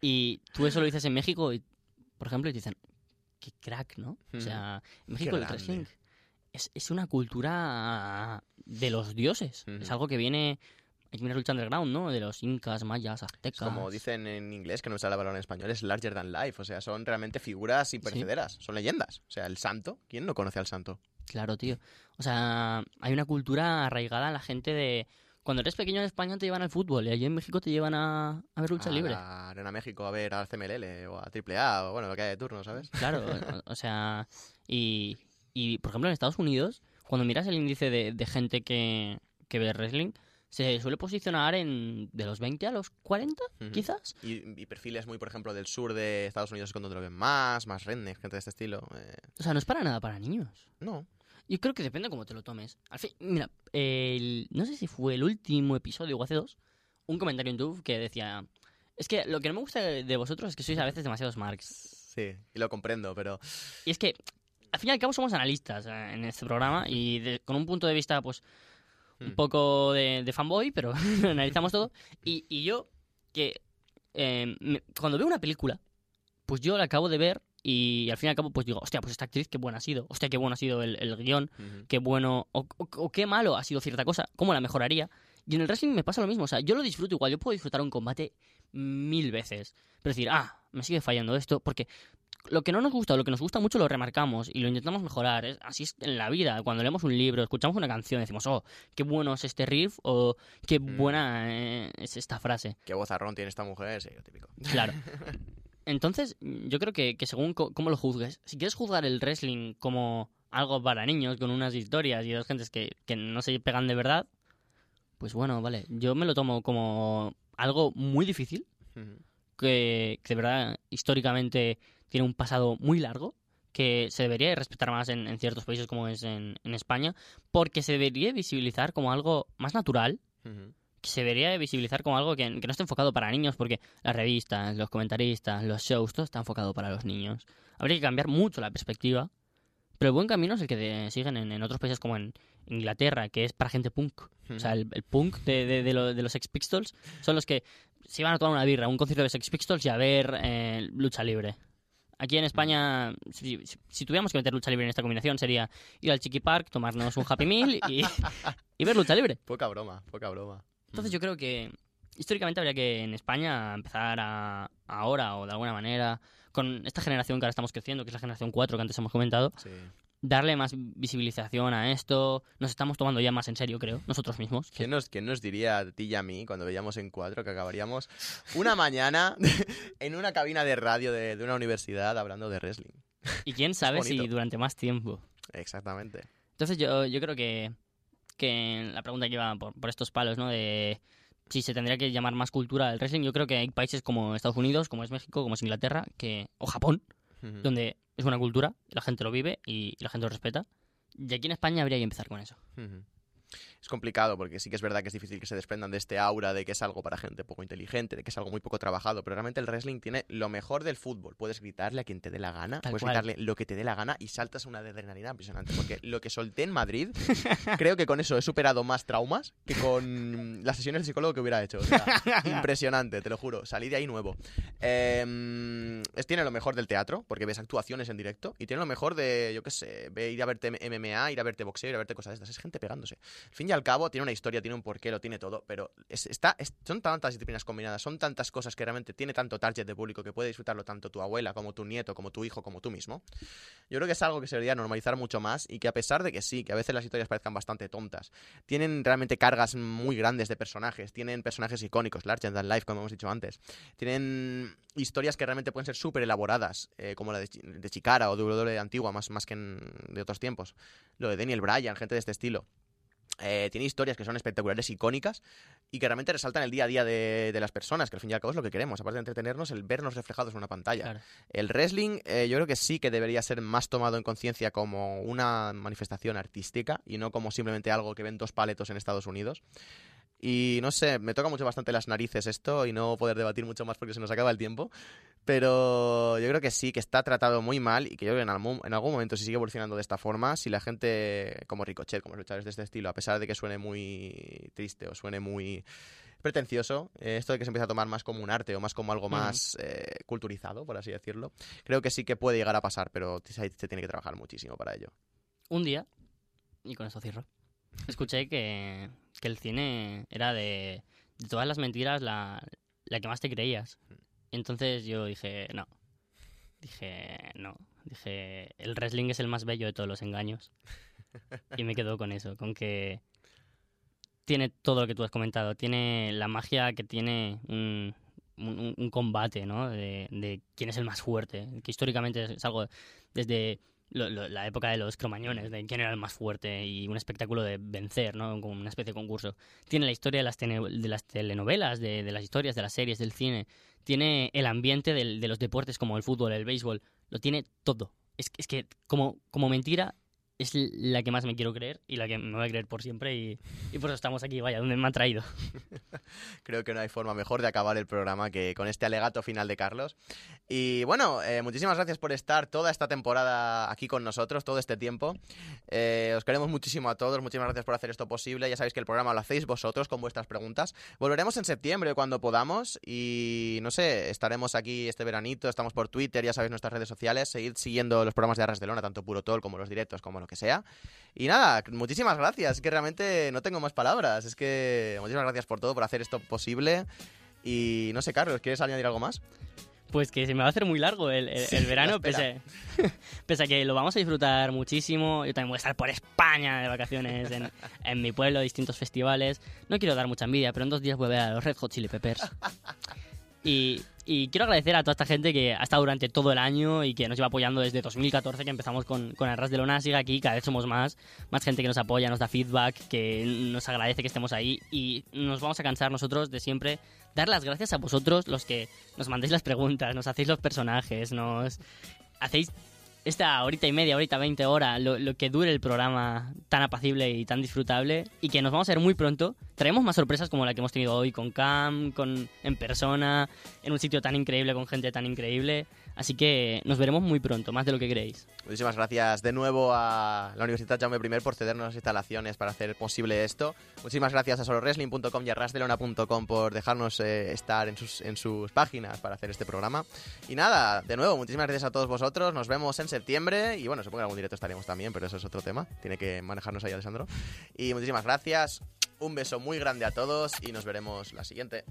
Y tú eso lo dices en México, y, por ejemplo, y te dicen, qué crack, ¿no? O sea, en México el wrestling es, es una cultura de los dioses. Es algo que viene, hay que mirar lucha underground, ¿no? De los incas, mayas, Es aztecas. como dicen en inglés, que no sale la palabra en español, es larger than life. O sea, son realmente figuras imperecederas. Son leyendas. O sea, el santo. ¿Quién no conoce al santo? Claro, tío. O sea, hay una cultura arraigada en la gente de... Cuando eres pequeño en España te llevan al fútbol y allí en México te llevan a, a ver lucha a libre. Arena México a ver al CMLL o a AAA o bueno, lo que haya de turno, ¿sabes? Claro, o, o sea, y, y por ejemplo en Estados Unidos, cuando miras el índice de, de gente que, que ve wrestling, se suele posicionar en de los 20 a los 40, Ujú. quizás. Y, y perfiles muy, por ejemplo, del sur de Estados Unidos es cuando te lo ven más, más redneck, gente de este estilo. Eh, O sea, no es para nada para niños. no. Yo creo que depende cómo te lo tomes. Al fin, mira, el- no sé si fue el último episodio o hace dos, un comentario en YouTube que decía, Es que lo que no me gusta de de vosotros es que sois a veces demasiados marks. Sí, y lo comprendo, pero Y es que, al fin y al cabo, somos analistas eh, en este programa y de- con un punto de vista, pues, un Hmm. poco de, de fanboy, pero analizamos todo. Y, y yo, que eh, me- cuando veo una película, pues yo la acabo de ver y al fin y al cabo, pues digo, hostia, pues esta actriz, qué buena ha sido. Hostia, qué bueno ha sido el, el guion. Qué bueno o, o- o qué malo ha sido cierta cosa, cómo la mejoraría. Y en el wrestling me pasa lo mismo, o sea, yo lo disfruto igual, yo puedo disfrutar un combate mil veces, pero decir, ah, me sigue fallando esto, porque lo que no nos gusta o lo que nos gusta mucho lo remarcamos y lo intentamos mejorar, es, así es en la vida, cuando leemos un libro, escuchamos una canción, decimos, oh, qué bueno es este riff o qué Mm. buena eh, es esta frase. qué vozarrón tiene esta mujer, sí, lo típico. Claro. Entonces, yo creo que, que según cómo lo juzgues, si quieres juzgar el wrestling como algo para niños, con unas historias y dos gentes que, que no se pegan de verdad, pues bueno, vale. Yo me lo tomo como algo muy difícil, que de verdad históricamente tiene un pasado muy largo, que se debería de respetar más en, en ciertos países como es en, en España, porque se debería visibilizar como algo más natural que se debería de visibilizar como algo que, que no esté enfocado para niños, porque las revistas, los comentaristas, los shows, todo está enfocado para los niños. Habría que cambiar mucho la perspectiva, pero el buen camino es el que de- siguen en, en otros países como en Inglaterra, que es para gente punk. O sea, el, el punk de, de- de lo- de los Sex Pistols son los que se iban a tomar una birra, un concierto de Sex Pistols y a ver eh, lucha libre. Aquí en España, si, si- tuviéramos que meter lucha libre en esta combinación, sería ir al Chiqui Park, tomarnos un Happy Meal y, y ver lucha libre. Poca broma, poca broma. Entonces yo creo que históricamente habría que en España empezar a ahora o de alguna manera con esta generación que ahora estamos creciendo, que es la generación 4 que antes hemos comentado, Sí. Darle más visibilización a esto. Nos estamos tomando ya más en serio, creo, nosotros mismos. ¿Quién nos, quién nos diría a ti y a mí cuando veíamos en cuatro que acabaríamos una mañana en una cabina de radio de, de una universidad hablando de wrestling? Y quién sabe si durante más tiempo. Exactamente. Entonces yo, yo creo que, que la pregunta que iba por, por estos palos, ¿no? De si se tendría que llamar más cultura al wrestling, yo creo que hay países como Estados Unidos, como es México, como es Inglaterra, que o Japón, donde es una cultura, la gente lo vive y la gente lo respeta. Y aquí en España habría que empezar con eso. Es complicado porque sí que es verdad que es difícil que se desprendan de este aura de que es algo para gente poco inteligente, de que es algo muy poco trabajado, pero realmente el wrestling tiene lo mejor del fútbol. Puedes gritarle a quien te dé la gana, Tal puedes cual. gritarle lo que te dé la gana y saltas una adrenalina impresionante. Porque lo que solté en Madrid, creo que con eso he superado más traumas que con las sesiones de psicólogo que hubiera hecho. O sea, impresionante, te lo juro. Salí de ahí nuevo. Eh, es, tiene lo mejor del teatro, porque ves actuaciones en directo, y tiene lo mejor de, yo qué sé, ir a verte MMA, ir a verte boxeo, ir a verte cosas de estas. Es gente pegándose. Al fin y al cabo, tiene una historia, tiene un porqué, lo tiene todo, pero es- está, es- son tantas disciplinas combinadas, son tantas cosas que realmente tiene tanto target de público que puede disfrutarlo tanto tu abuela, como tu nieto, como tu hijo, como tú mismo. Yo creo que es algo que se debería normalizar mucho más y que a pesar de que sí, que a veces las historias parezcan bastante tontas, tienen realmente cargas muy grandes de personajes, tienen personajes icónicos, larger than life, como hemos dicho antes, tienen historias que realmente pueden ser súper elaboradas, eh, como la de, de Chikara o de WWE antigua, más, más que de otros tiempos. Lo de Daniel Bryan, gente de este estilo. Eh, tiene historias que son espectaculares, icónicas y que realmente resaltan el día a día de, de las personas, que al fin y al cabo es lo que queremos, aparte de entretenernos, el vernos reflejados en una pantalla. Claro. El wrestling eh, yo creo que sí que debería ser más tomado en conciencia como una manifestación artística y no como simplemente algo que ven dos paletos en Estados Unidos. Y no sé, me toca mucho bastante las narices esto y no poder debatir mucho más porque se nos acaba el tiempo. Pero yo creo que sí, que está tratado muy mal y que yo creo que en algún, en algún momento si sigue evolucionando de esta forma, si la gente como Ricochet, como luchadores de este estilo, a pesar de que suene muy triste o suene muy pretencioso, eh, esto de que se empieza a tomar más como un arte o más como algo más eh, culturizado, por así decirlo, creo que sí que puede llegar a pasar, pero se, se tiene que trabajar muchísimo para ello. Un día, y con esto cierro, escuché que, que el cine era de, de todas las mentiras la, la que más te creías. Entonces yo dije, no. Dije, no. Dije, el wrestling es el más bello de todos los engaños. Y me quedo con eso, con que tiene todo lo que tú has comentado. Tiene la magia que tiene un, un- un combate, ¿no? De, de quién es el más fuerte. Que históricamente es algo desde lo- lo- la época de los cromañones, de quién era el más fuerte y un espectáculo de vencer, ¿no? Como una especie de concurso. Tiene la historia de las, de las telenovelas, de, de las historias, de las series, del cine. Tiene el ambiente del- de los deportes como el fútbol, el béisbol. Lo tiene todo. Es, es que como, como mentira es la que más me quiero creer y la que me voy a creer por siempre y, y por eso estamos aquí, vaya, donde me han traído. creo que no hay forma mejor de acabar el programa que con este alegato final de Carlos. Y bueno, eh, muchísimas gracias por estar toda esta temporada aquí con nosotros, todo este tiempo. Eh, os queremos muchísimo a todos, muchísimas gracias por hacer esto posible. Ya sabéis que el programa lo hacéis vosotros con vuestras preguntas. Volveremos en septiembre cuando podamos y no sé, estaremos aquí este veranito, estamos por Twitter, ya sabéis nuestras redes sociales, seguid siguiendo los programas de Arras de Lona, tanto Puro Tol como los directos, como lo que sea. Y nada, muchísimas gracias, es que realmente no tengo más palabras, es que muchísimas gracias por todo, por hacer esto posible. Y no sé, Carlos, ¿quieres añadir algo más? Pues que se me va a hacer muy largo el, el- el Sí, verano, la espera. pese, pese a que lo vamos a disfrutar muchísimo. Yo también voy a estar por España de vacaciones, en, en mi pueblo, distintos festivales. No quiero dar mucha envidia, pero en dos días voy a ver a los Red Hot Chili Peppers. Y, y quiero agradecer a toda esta gente que ha estado durante todo el año y que nos lleva apoyando desde 2014, que empezamos con, con Arras de Lona. Sigue aquí, cada vez somos más. Más gente que nos apoya, nos da feedback, que nos agradece que estemos ahí. Y nos vamos a cansar nosotros de siempre dar las gracias a vosotros, los que nos mandéis las preguntas, nos hacéis los personajes, nos hacéis esta horita y media, horita veinte hora, lo, lo que dure el programa tan apacible y tan disfrutable y que nos vamos a ver muy pronto. Traemos más sorpresas como la que hemos tenido hoy con Cam, con en persona, en un sitio tan increíble, con gente tan increíble. Así que nos veremos muy pronto, más de lo que creéis. Muchísimas gracias de nuevo a la Universidad Jaume I por cedernos las instalaciones para hacer posible esto. Muchísimas gracias a solowrestling.com y a rasdelona.com por dejarnos eh, estar en sus, en sus páginas para hacer este programa. Y nada, de nuevo, muchísimas gracias a todos vosotros. Nos vemos en septiembre y bueno, supongo que en algún directo estaremos también, pero eso es otro tema. Tiene que manejarnos ahí Alessandro. Y muchísimas gracias. Un beso muy grande a todos y nos veremos la siguiente.